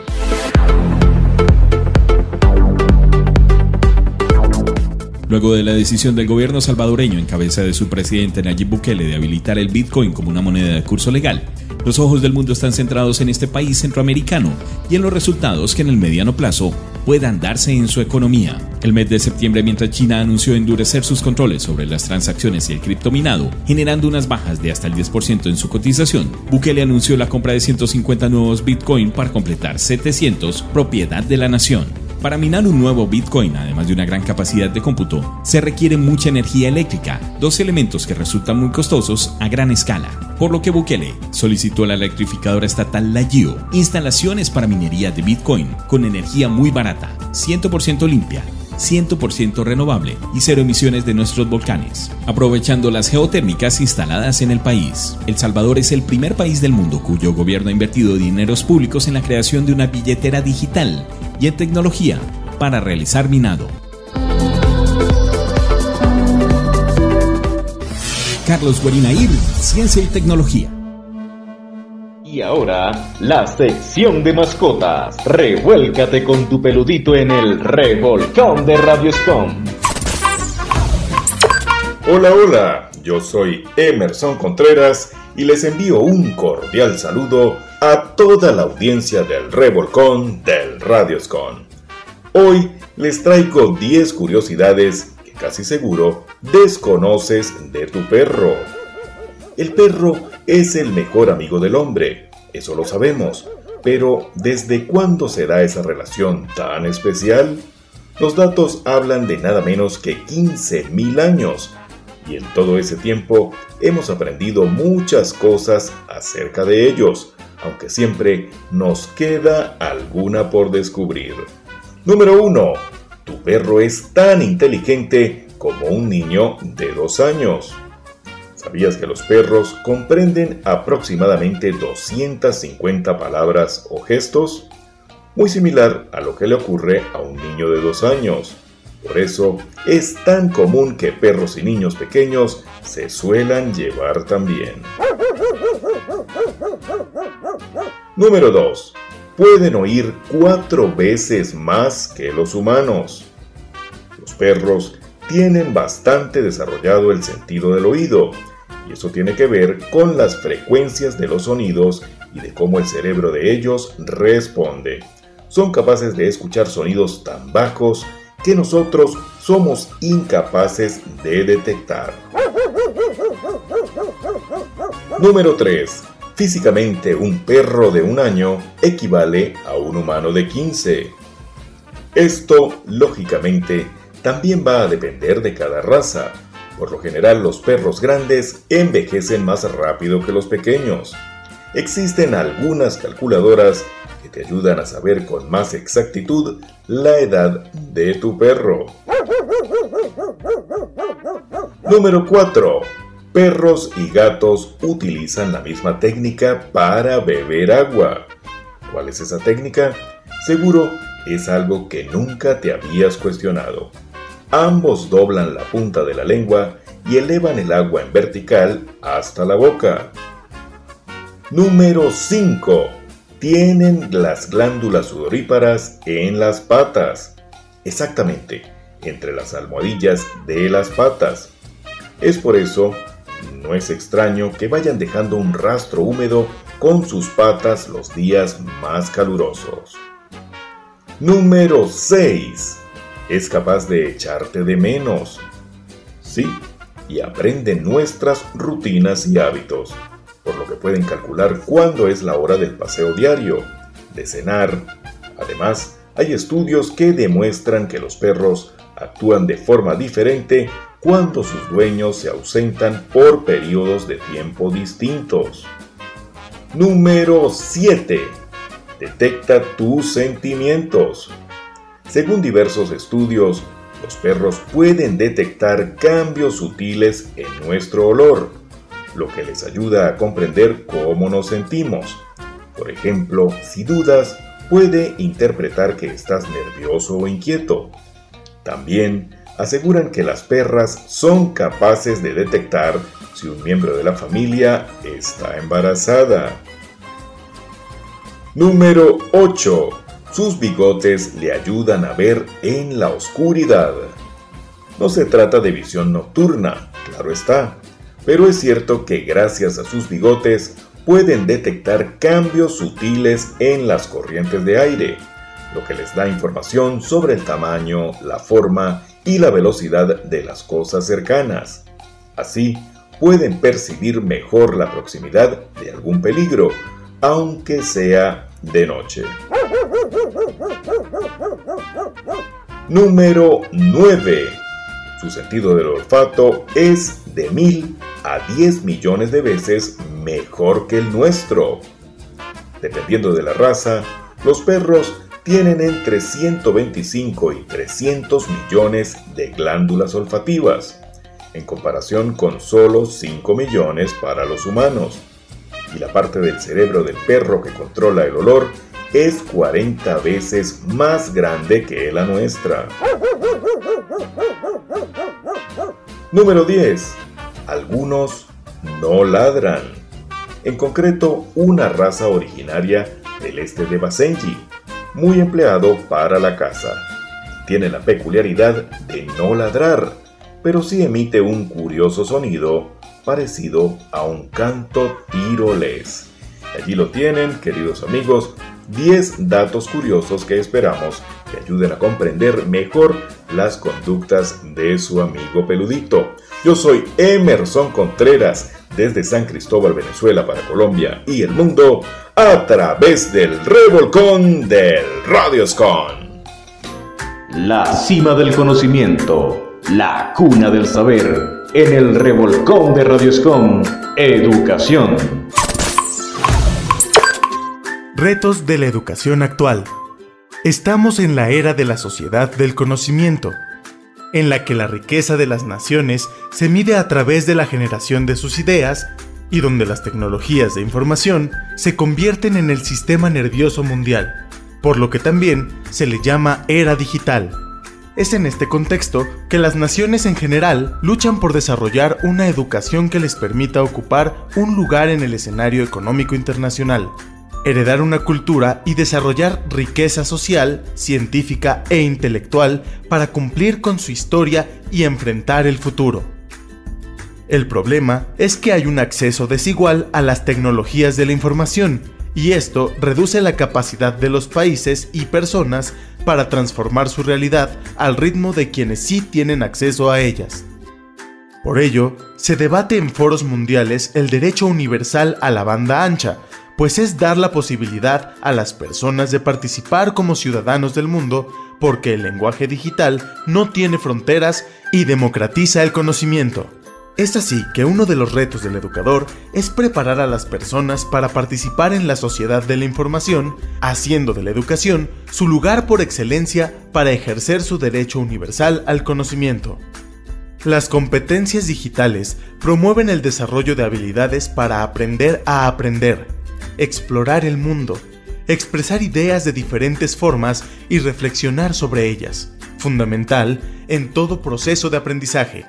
Luego de la decisión del gobierno salvadoreño en cabeza de su presidente Nayib Bukele de habilitar el Bitcoin como una moneda de curso legal, los ojos del mundo están centrados en este país centroamericano y en los resultados que en el mediano plazo puedan darse en su economía. El mes de septiembre, mientras China anunció endurecer sus controles sobre las transacciones y el criptominado, generando unas bajas de hasta el 10% en su cotización, Bukele anunció la compra de 150 nuevos Bitcoin para completar 700 propiedad de la nación. Para minar un nuevo Bitcoin, además de una gran capacidad de cómputo, se requiere mucha energía eléctrica, dos elementos que resultan muy costosos a gran escala, por lo que Bukele solicitó a la electrificadora estatal La instalaciones para minería de Bitcoin con energía muy barata, 100% limpia, 100% renovable y cero emisiones de nuestros volcanes, aprovechando las geotérmicas instaladas en el país. El Salvador es el primer país del mundo cuyo gobierno ha invertido dineros públicos en la creación de una billetera digital y en tecnología para realizar minado. Carlos Guarinair, Ciencia y Tecnología. Y ahora, la sección de mascotas. Revuélcate con tu peludito en el revolcón de Radioscom. Hola, hola, yo soy Emerson Contreras y les envío un cordial saludo a toda la audiencia del revolcón del Radioscon. Hoy les traigo 10 curiosidades que casi seguro desconoces de tu perro. El perro es el mejor amigo del hombre, eso lo sabemos, pero ¿desde cuándo será esa relación tan especial? Los datos hablan de nada menos que 15.000 años, y en todo ese tiempo hemos aprendido muchas cosas acerca de ellos, aunque siempre nos queda alguna por descubrir. Número 1. Tu perro es tan inteligente como un niño de dos años. ¿Sabías que los perros comprenden aproximadamente 250 palabras o gestos? Muy similar a lo que le ocurre a un niño de dos años. Por eso es tan común que perros y niños pequeños se suelan llevar también. Número 2. Pueden oír cuatro veces más que los humanos Los perros tienen bastante desarrollado el sentido del oído, eso tiene que ver con las frecuencias de los sonidos y de cómo el cerebro de ellos responde. Son capaces de escuchar sonidos tan bajos que nosotros somos incapaces de detectar. Número 3. Físicamente un perro de un año equivale a un humano de 15. Esto, lógicamente, también va a depender de cada raza. Por lo general los perros grandes envejecen más rápido que los pequeños. Existen algunas calculadoras que te ayudan a saber con más exactitud la edad de tu perro. Número 4. Perros y gatos utilizan la misma técnica para beber agua. ¿Cuál es esa técnica? Seguro es algo que nunca te habías cuestionado. Ambos doblan la punta de la lengua y elevan el agua en vertical hasta la boca. Número 5. Tienen las glándulas sudoríparas en las patas. Exactamente, entre las almohadillas de las patas. Es por eso, no es extraño que vayan dejando un rastro húmedo con sus patas los días más calurosos. Número 6 es capaz de echarte de menos. Sí, y aprende nuestras rutinas y hábitos, por lo que pueden calcular cuándo es la hora del paseo diario, de cenar. Además, hay estudios que demuestran que los perros actúan de forma diferente cuando sus dueños se ausentan por periodos de tiempo distintos. Número 7. Detecta tus sentimientos. Según diversos estudios, los perros pueden detectar cambios sutiles en nuestro olor, lo que les ayuda a comprender cómo nos sentimos. Por ejemplo, si dudas, puede interpretar que estás nervioso o inquieto. También aseguran que las perras son capaces de detectar si un miembro de la familia está embarazada. Número 8. Sus bigotes le ayudan a ver en la oscuridad. No se trata de visión nocturna, claro está, pero es cierto que gracias a sus bigotes pueden detectar cambios sutiles en las corrientes de aire, lo que les da información sobre el tamaño, la forma y la velocidad de las cosas cercanas. Así, pueden percibir mejor la proximidad de algún peligro, aunque sea de noche. Número 9. Su sentido del olfato es de mil a 10 millones de veces mejor que el nuestro. Dependiendo de la raza, los perros tienen entre 125 y 300 millones de glándulas olfativas, en comparación con solo 5 millones para los humanos. Y la parte del cerebro del perro que controla el olor es 40 veces más grande que la nuestra. Número 10. Algunos no ladran. En concreto, una raza originaria del este de Basenji, muy empleado para la caza. Tiene la peculiaridad de no ladrar, pero sí emite un curioso sonido parecido a un canto tirolés. Allí lo tienen, queridos amigos, 10 datos curiosos que esperamos que ayuden a comprender mejor las conductas de su amigo peludito. Yo soy Emerson Contreras desde San Cristóbal, Venezuela para Colombia y el mundo a través del revolcón del Radioscon. La cima del conocimiento, la cuna del saber, en el revolcón de Radioscon, educación. Retos de la educación actual. Estamos en la era de la sociedad del conocimiento, en la que la riqueza de las naciones se mide a través de la generación de sus ideas y donde las tecnologías de información se convierten en el sistema nervioso mundial, por lo que también se le llama era digital. Es en este contexto que las naciones en general luchan por desarrollar una educación que les permita ocupar un lugar en el escenario económico internacional. Heredar una cultura y desarrollar riqueza social, científica e intelectual para cumplir con su historia y enfrentar el futuro. El problema es que hay un acceso desigual a las tecnologías de la información, y esto reduce la capacidad de los países y personas para transformar su realidad al ritmo de quienes sí tienen acceso a ellas. Por ello, se debate en foros mundiales el derecho universal a la banda ancha, pues es dar la posibilidad a las personas de participar como ciudadanos del mundo, porque el lenguaje digital no tiene fronteras y democratiza el conocimiento. Es así que uno de los retos del educador es preparar a las personas para participar en la sociedad de la información, haciendo de la educación su lugar por excelencia para ejercer su derecho universal al conocimiento. Las competencias digitales promueven el desarrollo de habilidades para aprender a aprender, explorar el mundo, expresar ideas de diferentes formas y reflexionar sobre ellas, fundamental en todo proceso de aprendizaje.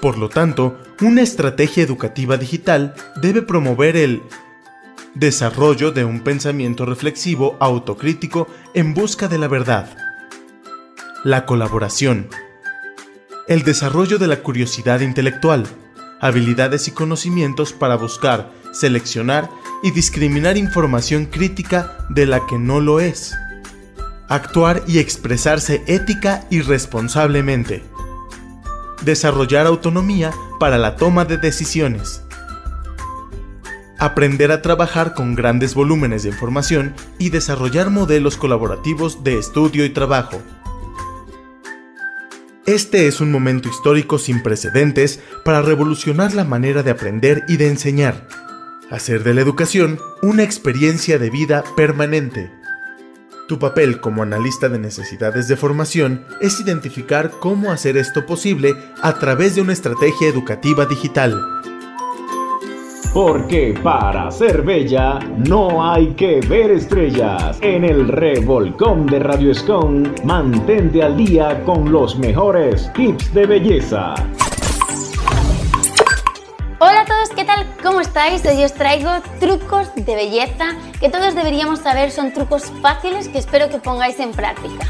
Por lo tanto, una estrategia educativa digital debe promover el desarrollo de un pensamiento reflexivo autocrítico en busca de la verdad, la colaboración, el desarrollo de la curiosidad intelectual, habilidades y conocimientos para buscar, seleccionar y discriminar información crítica de la que no lo es. Actuar y expresarse ética y responsablemente. Desarrollar autonomía para la toma de decisiones. Aprender a trabajar con grandes volúmenes de información y desarrollar modelos colaborativos de estudio y trabajo. Este es un momento histórico sin precedentes para revolucionar la manera de aprender y de enseñar. Hacer de la educación una experiencia de vida permanente. Tu papel como analista de necesidades de formación es identificar cómo hacer esto posible a través de una estrategia educativa digital. Porque para ser bella no hay que ver estrellas. En el revolcón de Radio Escon, mantente al día con los mejores tips de belleza. ¿Cómo estáis? Hoy os traigo trucos de belleza que todos deberíamos saber, son trucos fáciles que espero que pongáis en práctica.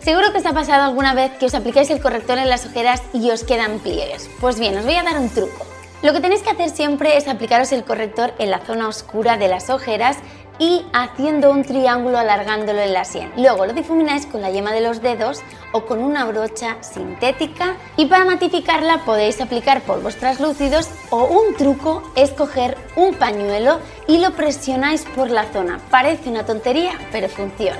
Seguro que os ha pasado alguna vez que os aplicáis el corrector en las ojeras y os quedan pliegues. Pues bien, os voy a dar un truco. Lo que tenéis que hacer siempre es aplicaros el corrector en la zona oscura de las ojeras y haciendo un triángulo alargándolo en la sien. Luego lo difumináis con la yema de los dedos o con una brocha sintética y para matificarla podéis aplicar polvos translúcidos o un truco es coger un pañuelo y lo presionáis por la zona. Parece una tontería, pero funciona.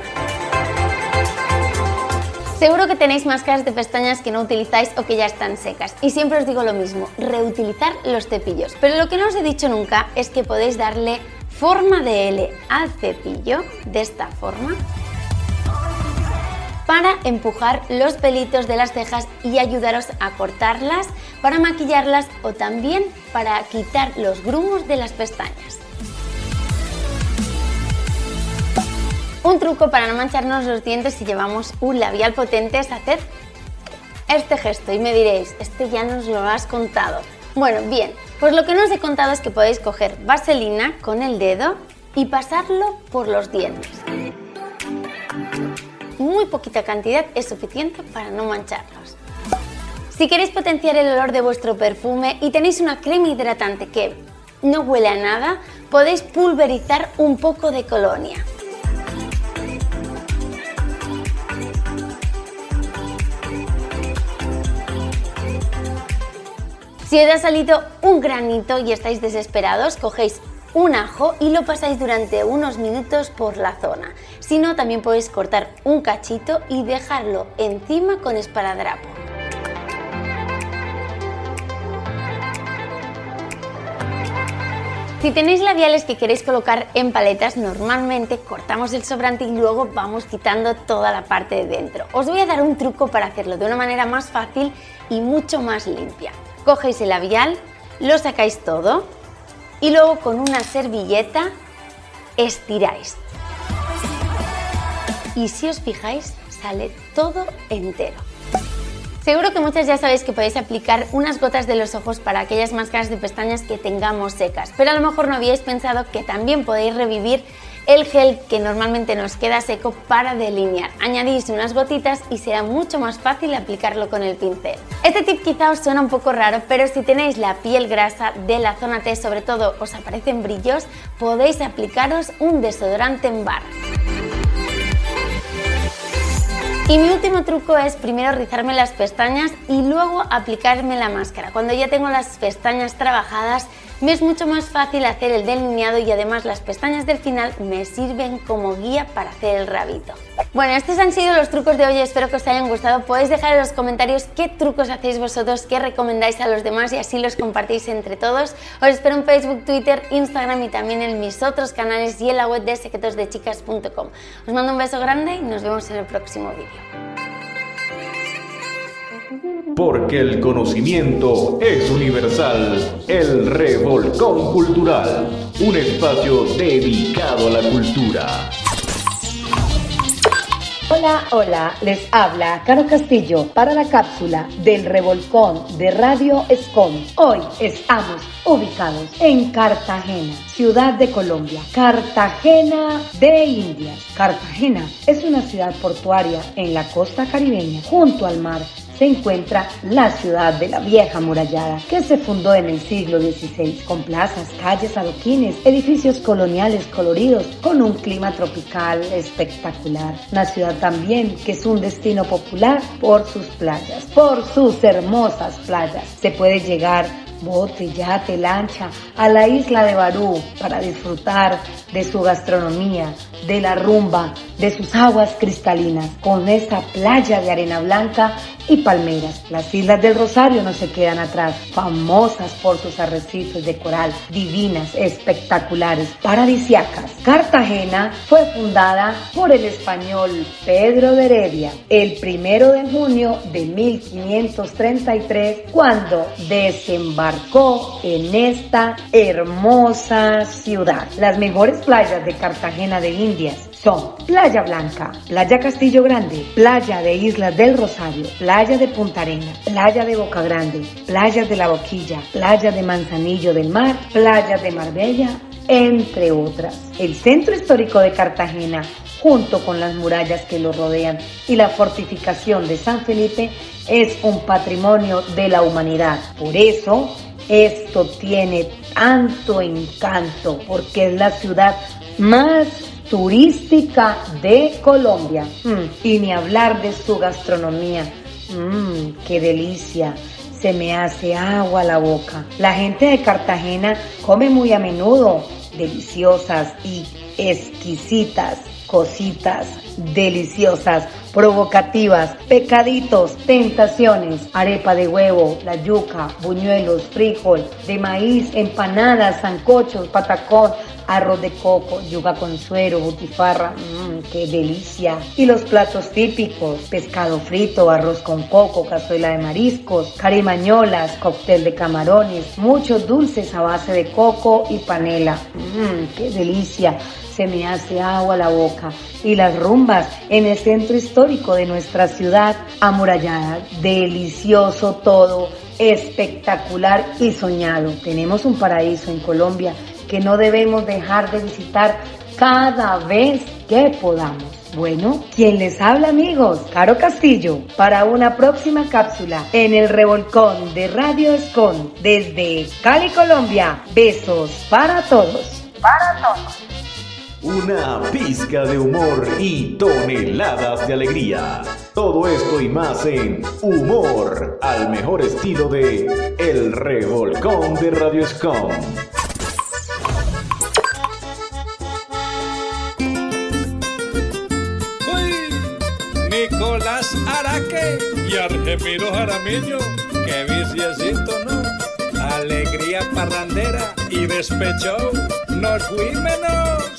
Seguro que tenéis máscaras de pestañas que no utilizáis o que ya están secas. Y siempre os digo lo mismo, reutilizar los cepillos. Pero lo que no os he dicho nunca es que podéis darle forma de L al cepillo, de esta forma, para empujar los pelitos de las cejas y ayudaros a cortarlas, para maquillarlas o también para quitar los grumos de las pestañas. Un truco para no mancharnos los dientes si llevamos un labial potente es hacer este gesto y me diréis, este ya nos lo has contado. Bueno, bien, pues lo que no os he contado es que podéis coger vaselina con el dedo y pasarlo por los dientes. Muy poquita cantidad es suficiente para no mancharlos. Si queréis potenciar el olor de vuestro perfume y tenéis una crema hidratante que no huele a nada, podéis pulverizar un poco de colonia. Si os ha salido un granito y estáis desesperados, cogéis un ajo y lo pasáis durante unos minutos por la zona. Si no, también podéis cortar un cachito y dejarlo encima con esparadrapo. Si tenéis labiales que queréis colocar en paletas, normalmente cortamos el sobrante y luego vamos quitando toda la parte de dentro. Os voy a dar un truco para hacerlo de una manera más fácil y mucho más limpia. Cogéis el labial, lo sacáis todo y luego con una servilleta estiráis. Y si os fijáis, sale todo entero. Seguro que muchas ya sabéis que podéis aplicar unas gotas de los ojos para aquellas máscaras de pestañas que tengamos secas, pero a lo mejor no habíais pensado que también podéis revivir el gel que normalmente nos queda seco para delinear. Añadís unas gotitas y será mucho más fácil aplicarlo con el pincel. Este tip quizá os suena un poco raro, pero si tenéis la piel grasa de la zona T, sobre todo os aparecen brillos, podéis aplicaros un desodorante en barra. Y mi último truco es primero rizarme las pestañas y luego aplicarme la máscara. Cuando ya tengo las pestañas trabajadas, me es mucho más fácil hacer el delineado y además las pestañas del final me sirven como guía para hacer el rabito. Bueno, estos han sido los trucos de hoy, espero que os hayan gustado. Podéis dejar en los comentarios qué trucos hacéis vosotros, qué recomendáis a los demás y así los compartís entre todos. Os espero en Facebook, Twitter, Instagram y también en mis otros canales y en la web de secretosdechicas.com. Os mando un beso grande y nos vemos en el próximo vídeo. Porque el conocimiento es universal. El Revolcón Cultural. Un espacio dedicado a la cultura. Hola, hola, les habla Caro Castillo para la cápsula del revolcón de Radio Escom. Hoy estamos ubicados en Cartagena, ciudad de Colombia, Cartagena de Indias. Cartagena es una ciudad portuaria en la costa caribeña, junto al mar se encuentra la ciudad de la vieja murallada, que se fundó en el siglo XVI, con plazas, calles, adoquines, edificios coloniales coloridos, con un clima tropical espectacular. Una ciudad también que es un destino popular por sus playas, por sus hermosas playas. Se puede llegar bote, yate, lancha a la isla de Barú para disfrutar de su gastronomía, de la rumba, de sus aguas cristalinas, con esa playa de arena blanca y palmeras. Las islas del Rosario no se quedan atrás, famosas por sus arrecifes de coral, divinas, espectaculares, paradisiacas. Cartagena fue fundada por el español Pedro de Heredia el primero de junio de 1533 cuando desembarcó en esta hermosa ciudad. Las mejores playas de Cartagena de Indias son Playa Blanca, Playa Castillo Grande, Playa de Islas del Rosario, Playa de Punta Arena, Playa de Boca Grande, Playas de la Boquilla, Playa de Manzanillo del Mar, Playa de Marbella, entre otras. El centro histórico de Cartagena, junto con las murallas que lo rodean y la fortificación de San Felipe, es un patrimonio de la humanidad. Por eso, esto tiene tanto encanto, porque es la ciudad más turística de Colombia. Mm, y ni hablar de su gastronomía. Mmm, qué delicia. Se me hace agua la boca. La gente de Cartagena come muy a menudo deliciosas y exquisitas cositas deliciosas, provocativas, pecaditos, tentaciones, arepa de huevo, la yuca, buñuelos, frijol, de maíz, empanadas, zancochos, patacón, arroz de coco, yuca con suero, butifarra, mmm, qué delicia. Y los platos típicos, pescado frito, arroz con coco, cazuela de mariscos, carimañolas, cóctel de camarones, muchos dulces a base de coco y panela, mmm, qué delicia se me hace agua la boca. Y las rumbas en el centro histórico de nuestra ciudad amurallada. Delicioso todo, espectacular y soñado. Tenemos un paraíso en Colombia que no debemos dejar de visitar cada vez que podamos. Bueno, quien les habla amigos, Caro Castillo, para una próxima cápsula en el revolcón de Radio Escon desde Cali, Colombia. Besos para todos. Para todos. Una pizca de humor y toneladas de alegría. Todo esto y más en Humor, al mejor estilo de El Revolcón de Radio Escom. Nicolás Araque y Argemiro Jaramillo, que viciecito, ¿no? Alegría parrandera y despecho, nos fuímenos.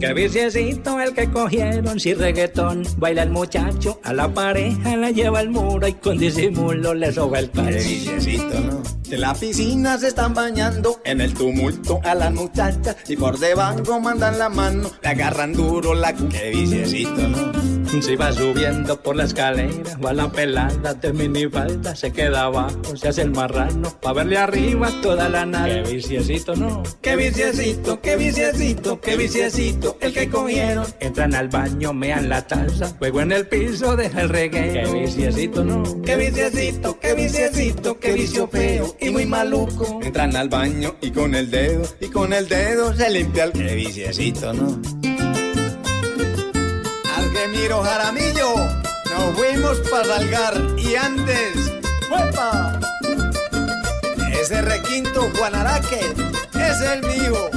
Que el que cogieron, si reggaetón baila el muchacho, a la pareja la lleva al muro y con disimulo le soba el. Qué viciecito, ¿no? De la piscina se están bañando en el tumulto a las muchachas y por debajo mandan la mano, le agarran duro la Qué viciecito, ¿no? Si va subiendo por la escalera, va la pelada de minifalda, se queda abajo, se hace el marrano, pa' verle arriba toda la nave. Qué viciecito, ¿no? Qué viciecito, qué viciecito, qué viciecito el que cogieron. Entran al baño, mean la taza, juego en el piso, deja el reggae. Qué viciecito, ¿no? Qué viciecito, qué viciecito, qué vicio feo y muy maluco. Entran al baño y con el dedo, y con el dedo se limpia el qué viciecito, ¿no? Algemiro Jaramillo, nos fuimos para Salgar y antes, ¡huepa! Ese requinto Juan Araque es el mío.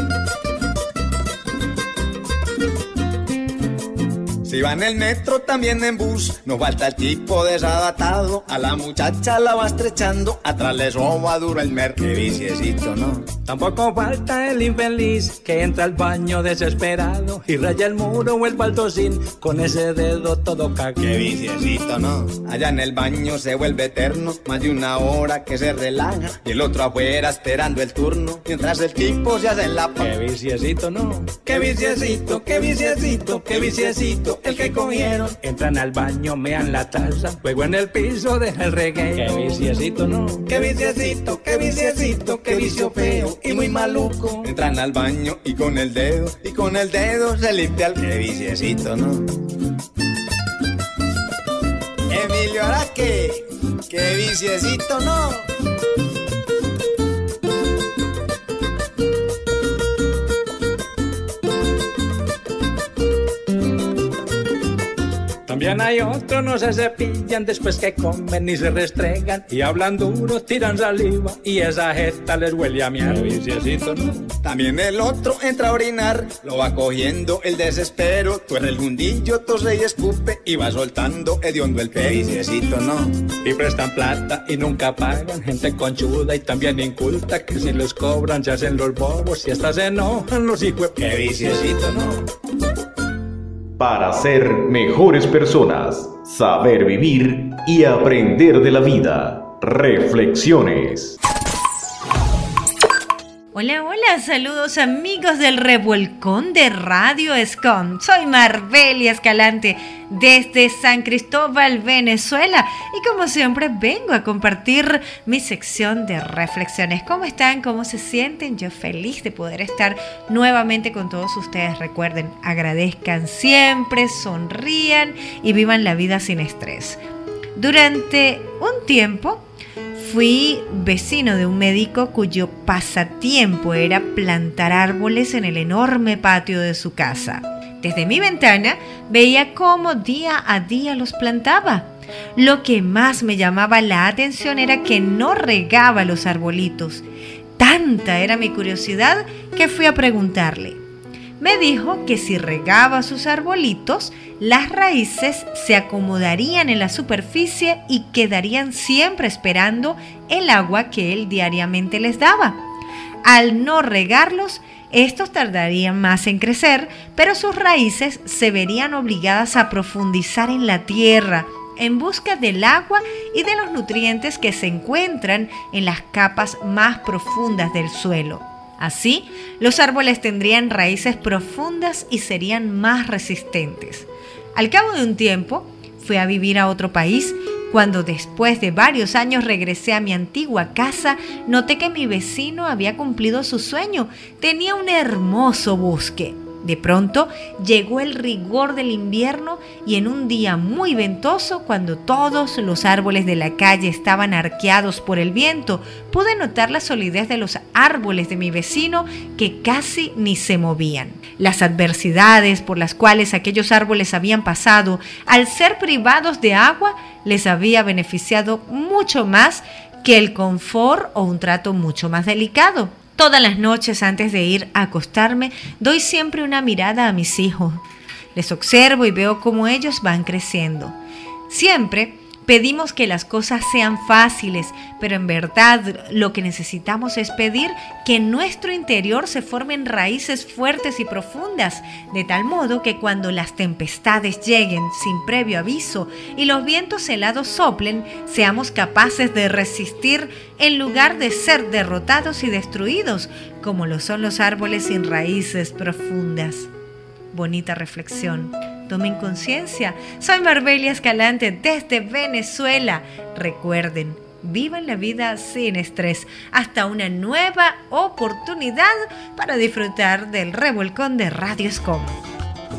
Si va en el metro, también en bus, no falta el tipo desadaptado. A la muchacha la va estrechando, atrás le soba duro el mer. ¿no? Tampoco falta el infeliz que entra al baño desesperado y raya el muro o el baldosín con ese dedo todo cagado. Qué viciecito, ¿no? Allá en el baño se vuelve eterno, más de una hora que se relaja y el otro afuera esperando el turno, mientras el tipo se hace la pa. Qué viciecito, ¿no? Qué viciecito, qué viciecito, qué viciecito el que cogieron. Entran al baño, mean la taza, juego en el piso, deja el reggae. Qué viciecito, ¿no? Qué viciecito, qué viciecito, qué vicio feo y muy maluco. Entran al baño y con el dedo, y con el dedo se limpia el viciecito, ¿no? Emilio Araque, qué viciecito, ¿no? También hay otros, no se cepillan después que comen y se restregan y hablan duro, tiran saliva y esa jeta les huele a miar. Viciecito, ¿no? También el otro entra a orinar, lo va cogiendo el desespero. Tú eres el hundillo, tose y escupe y va soltando hediondo el qué viciecito, ¿no? Y prestan plata y nunca pagan, gente conchuda y también inculta que si les cobran se hacen los bobos y hasta se enojan los hijos. Qué viciecito, ¿no? Para ser mejores personas, saber vivir y aprender de la vida. Reflexiones. Hola, hola, saludos amigos del revolcón de Radio Escom. Soy Marbelia Escalante desde San Cristóbal, Venezuela. Y como siempre vengo a compartir mi sección de reflexiones. ¿Cómo están? ¿Cómo se sienten? Yo feliz de poder estar nuevamente con todos ustedes. Recuerden, agradezcan siempre, sonrían y vivan la vida sin estrés. Durante un tiempo Fui vecino de un médico cuyo pasatiempo era plantar árboles en el enorme patio de su casa. Desde mi ventana veía cómo día a día los plantaba. Lo que más me llamaba la atención era que no regaba los arbolitos. Tanta era mi curiosidad que fui a preguntarle. Me dijo que si regaba sus arbolitos, las raíces se acomodarían en la superficie y quedarían siempre esperando el agua que él diariamente les daba. Al no regarlos, estos tardarían más en crecer, pero sus raíces se verían obligadas a profundizar en la tierra en busca del agua y de los nutrientes que se encuentran en las capas más profundas del suelo. Así, los árboles tendrían raíces profundas y serían más resistentes. Al cabo de un tiempo, fui a vivir a otro país. Cuando después de varios años regresé a mi antigua casa, noté que mi vecino había cumplido su sueño. Tenía un hermoso bosque. De pronto llegó el rigor del invierno y en un día muy ventoso, cuando todos los árboles de la calle estaban arqueados por el viento, pude notar la solidez de los árboles de mi vecino que casi ni se movían. Las adversidades por las cuales aquellos árboles habían pasado, al ser privados de agua, les había beneficiado mucho más que el confort o un trato mucho más delicado. Todas las noches antes de ir a acostarme doy siempre una mirada a mis hijos. Les observo y veo cómo ellos van creciendo. Siempre Pedimos que las cosas sean fáciles, pero en verdad lo que necesitamos es pedir que en nuestro interior se formen raíces fuertes y profundas, de tal modo que cuando las tempestades lleguen sin previo aviso y los vientos helados soplen, seamos capaces de resistir en lugar de ser derrotados y destruidos, como lo son los árboles sin raíces profundas. Bonita reflexión. Tomen conciencia. Soy Marbelia Escalante desde Venezuela. Recuerden, vivan la vida sin estrés. Hasta una nueva oportunidad para disfrutar del revolcón de Radio Scom.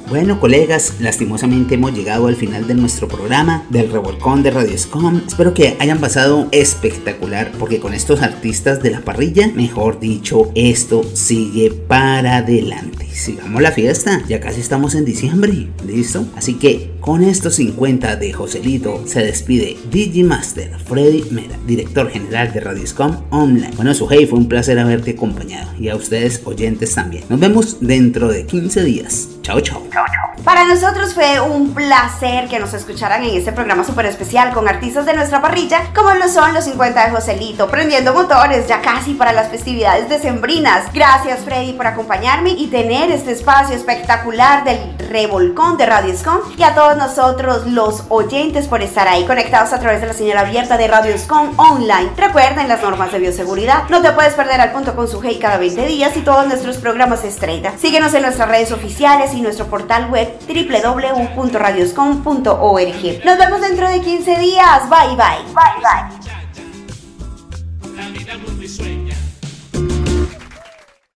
Bueno, colegas, lastimosamente hemos llegado al final de nuestro programa del Revolcón de Radio Scom. Espero que hayan pasado espectacular porque con estos artistas de la parrilla, mejor dicho, esto sigue para adelante. Sigamos la fiesta, ya casi estamos en diciembre, ¿listo? Así que con estos 50 de Joselito se despide Digimaster Freddy Mera, director general de Radio Scom Online. Bueno, su hey, fue un placer haberte acompañado y a ustedes oyentes también. Nos vemos dentro de 15 días. Chao, chao. Para nosotros fue un placer que nos escucharan en este programa súper especial con artistas de nuestra parrilla, como lo son los 50 de Joselito, prendiendo motores ya casi para las festividades decembrinas. Gracias Freddy por acompañarme y tener este espacio espectacular del revolcón de Radio Scom y a todos nosotros los oyentes por estar ahí conectados a través de la señal abierta de Radio Scom Online. Recuerden las normas de bioseguridad, no te puedes perder al punto con su hey cada 20 días y todos nuestros programas estrella. Síguenos en nuestras redes oficiales y nuestro portal web www.radioscom.org. Nos vemos dentro de 15 días. Bye bye. Bye bye.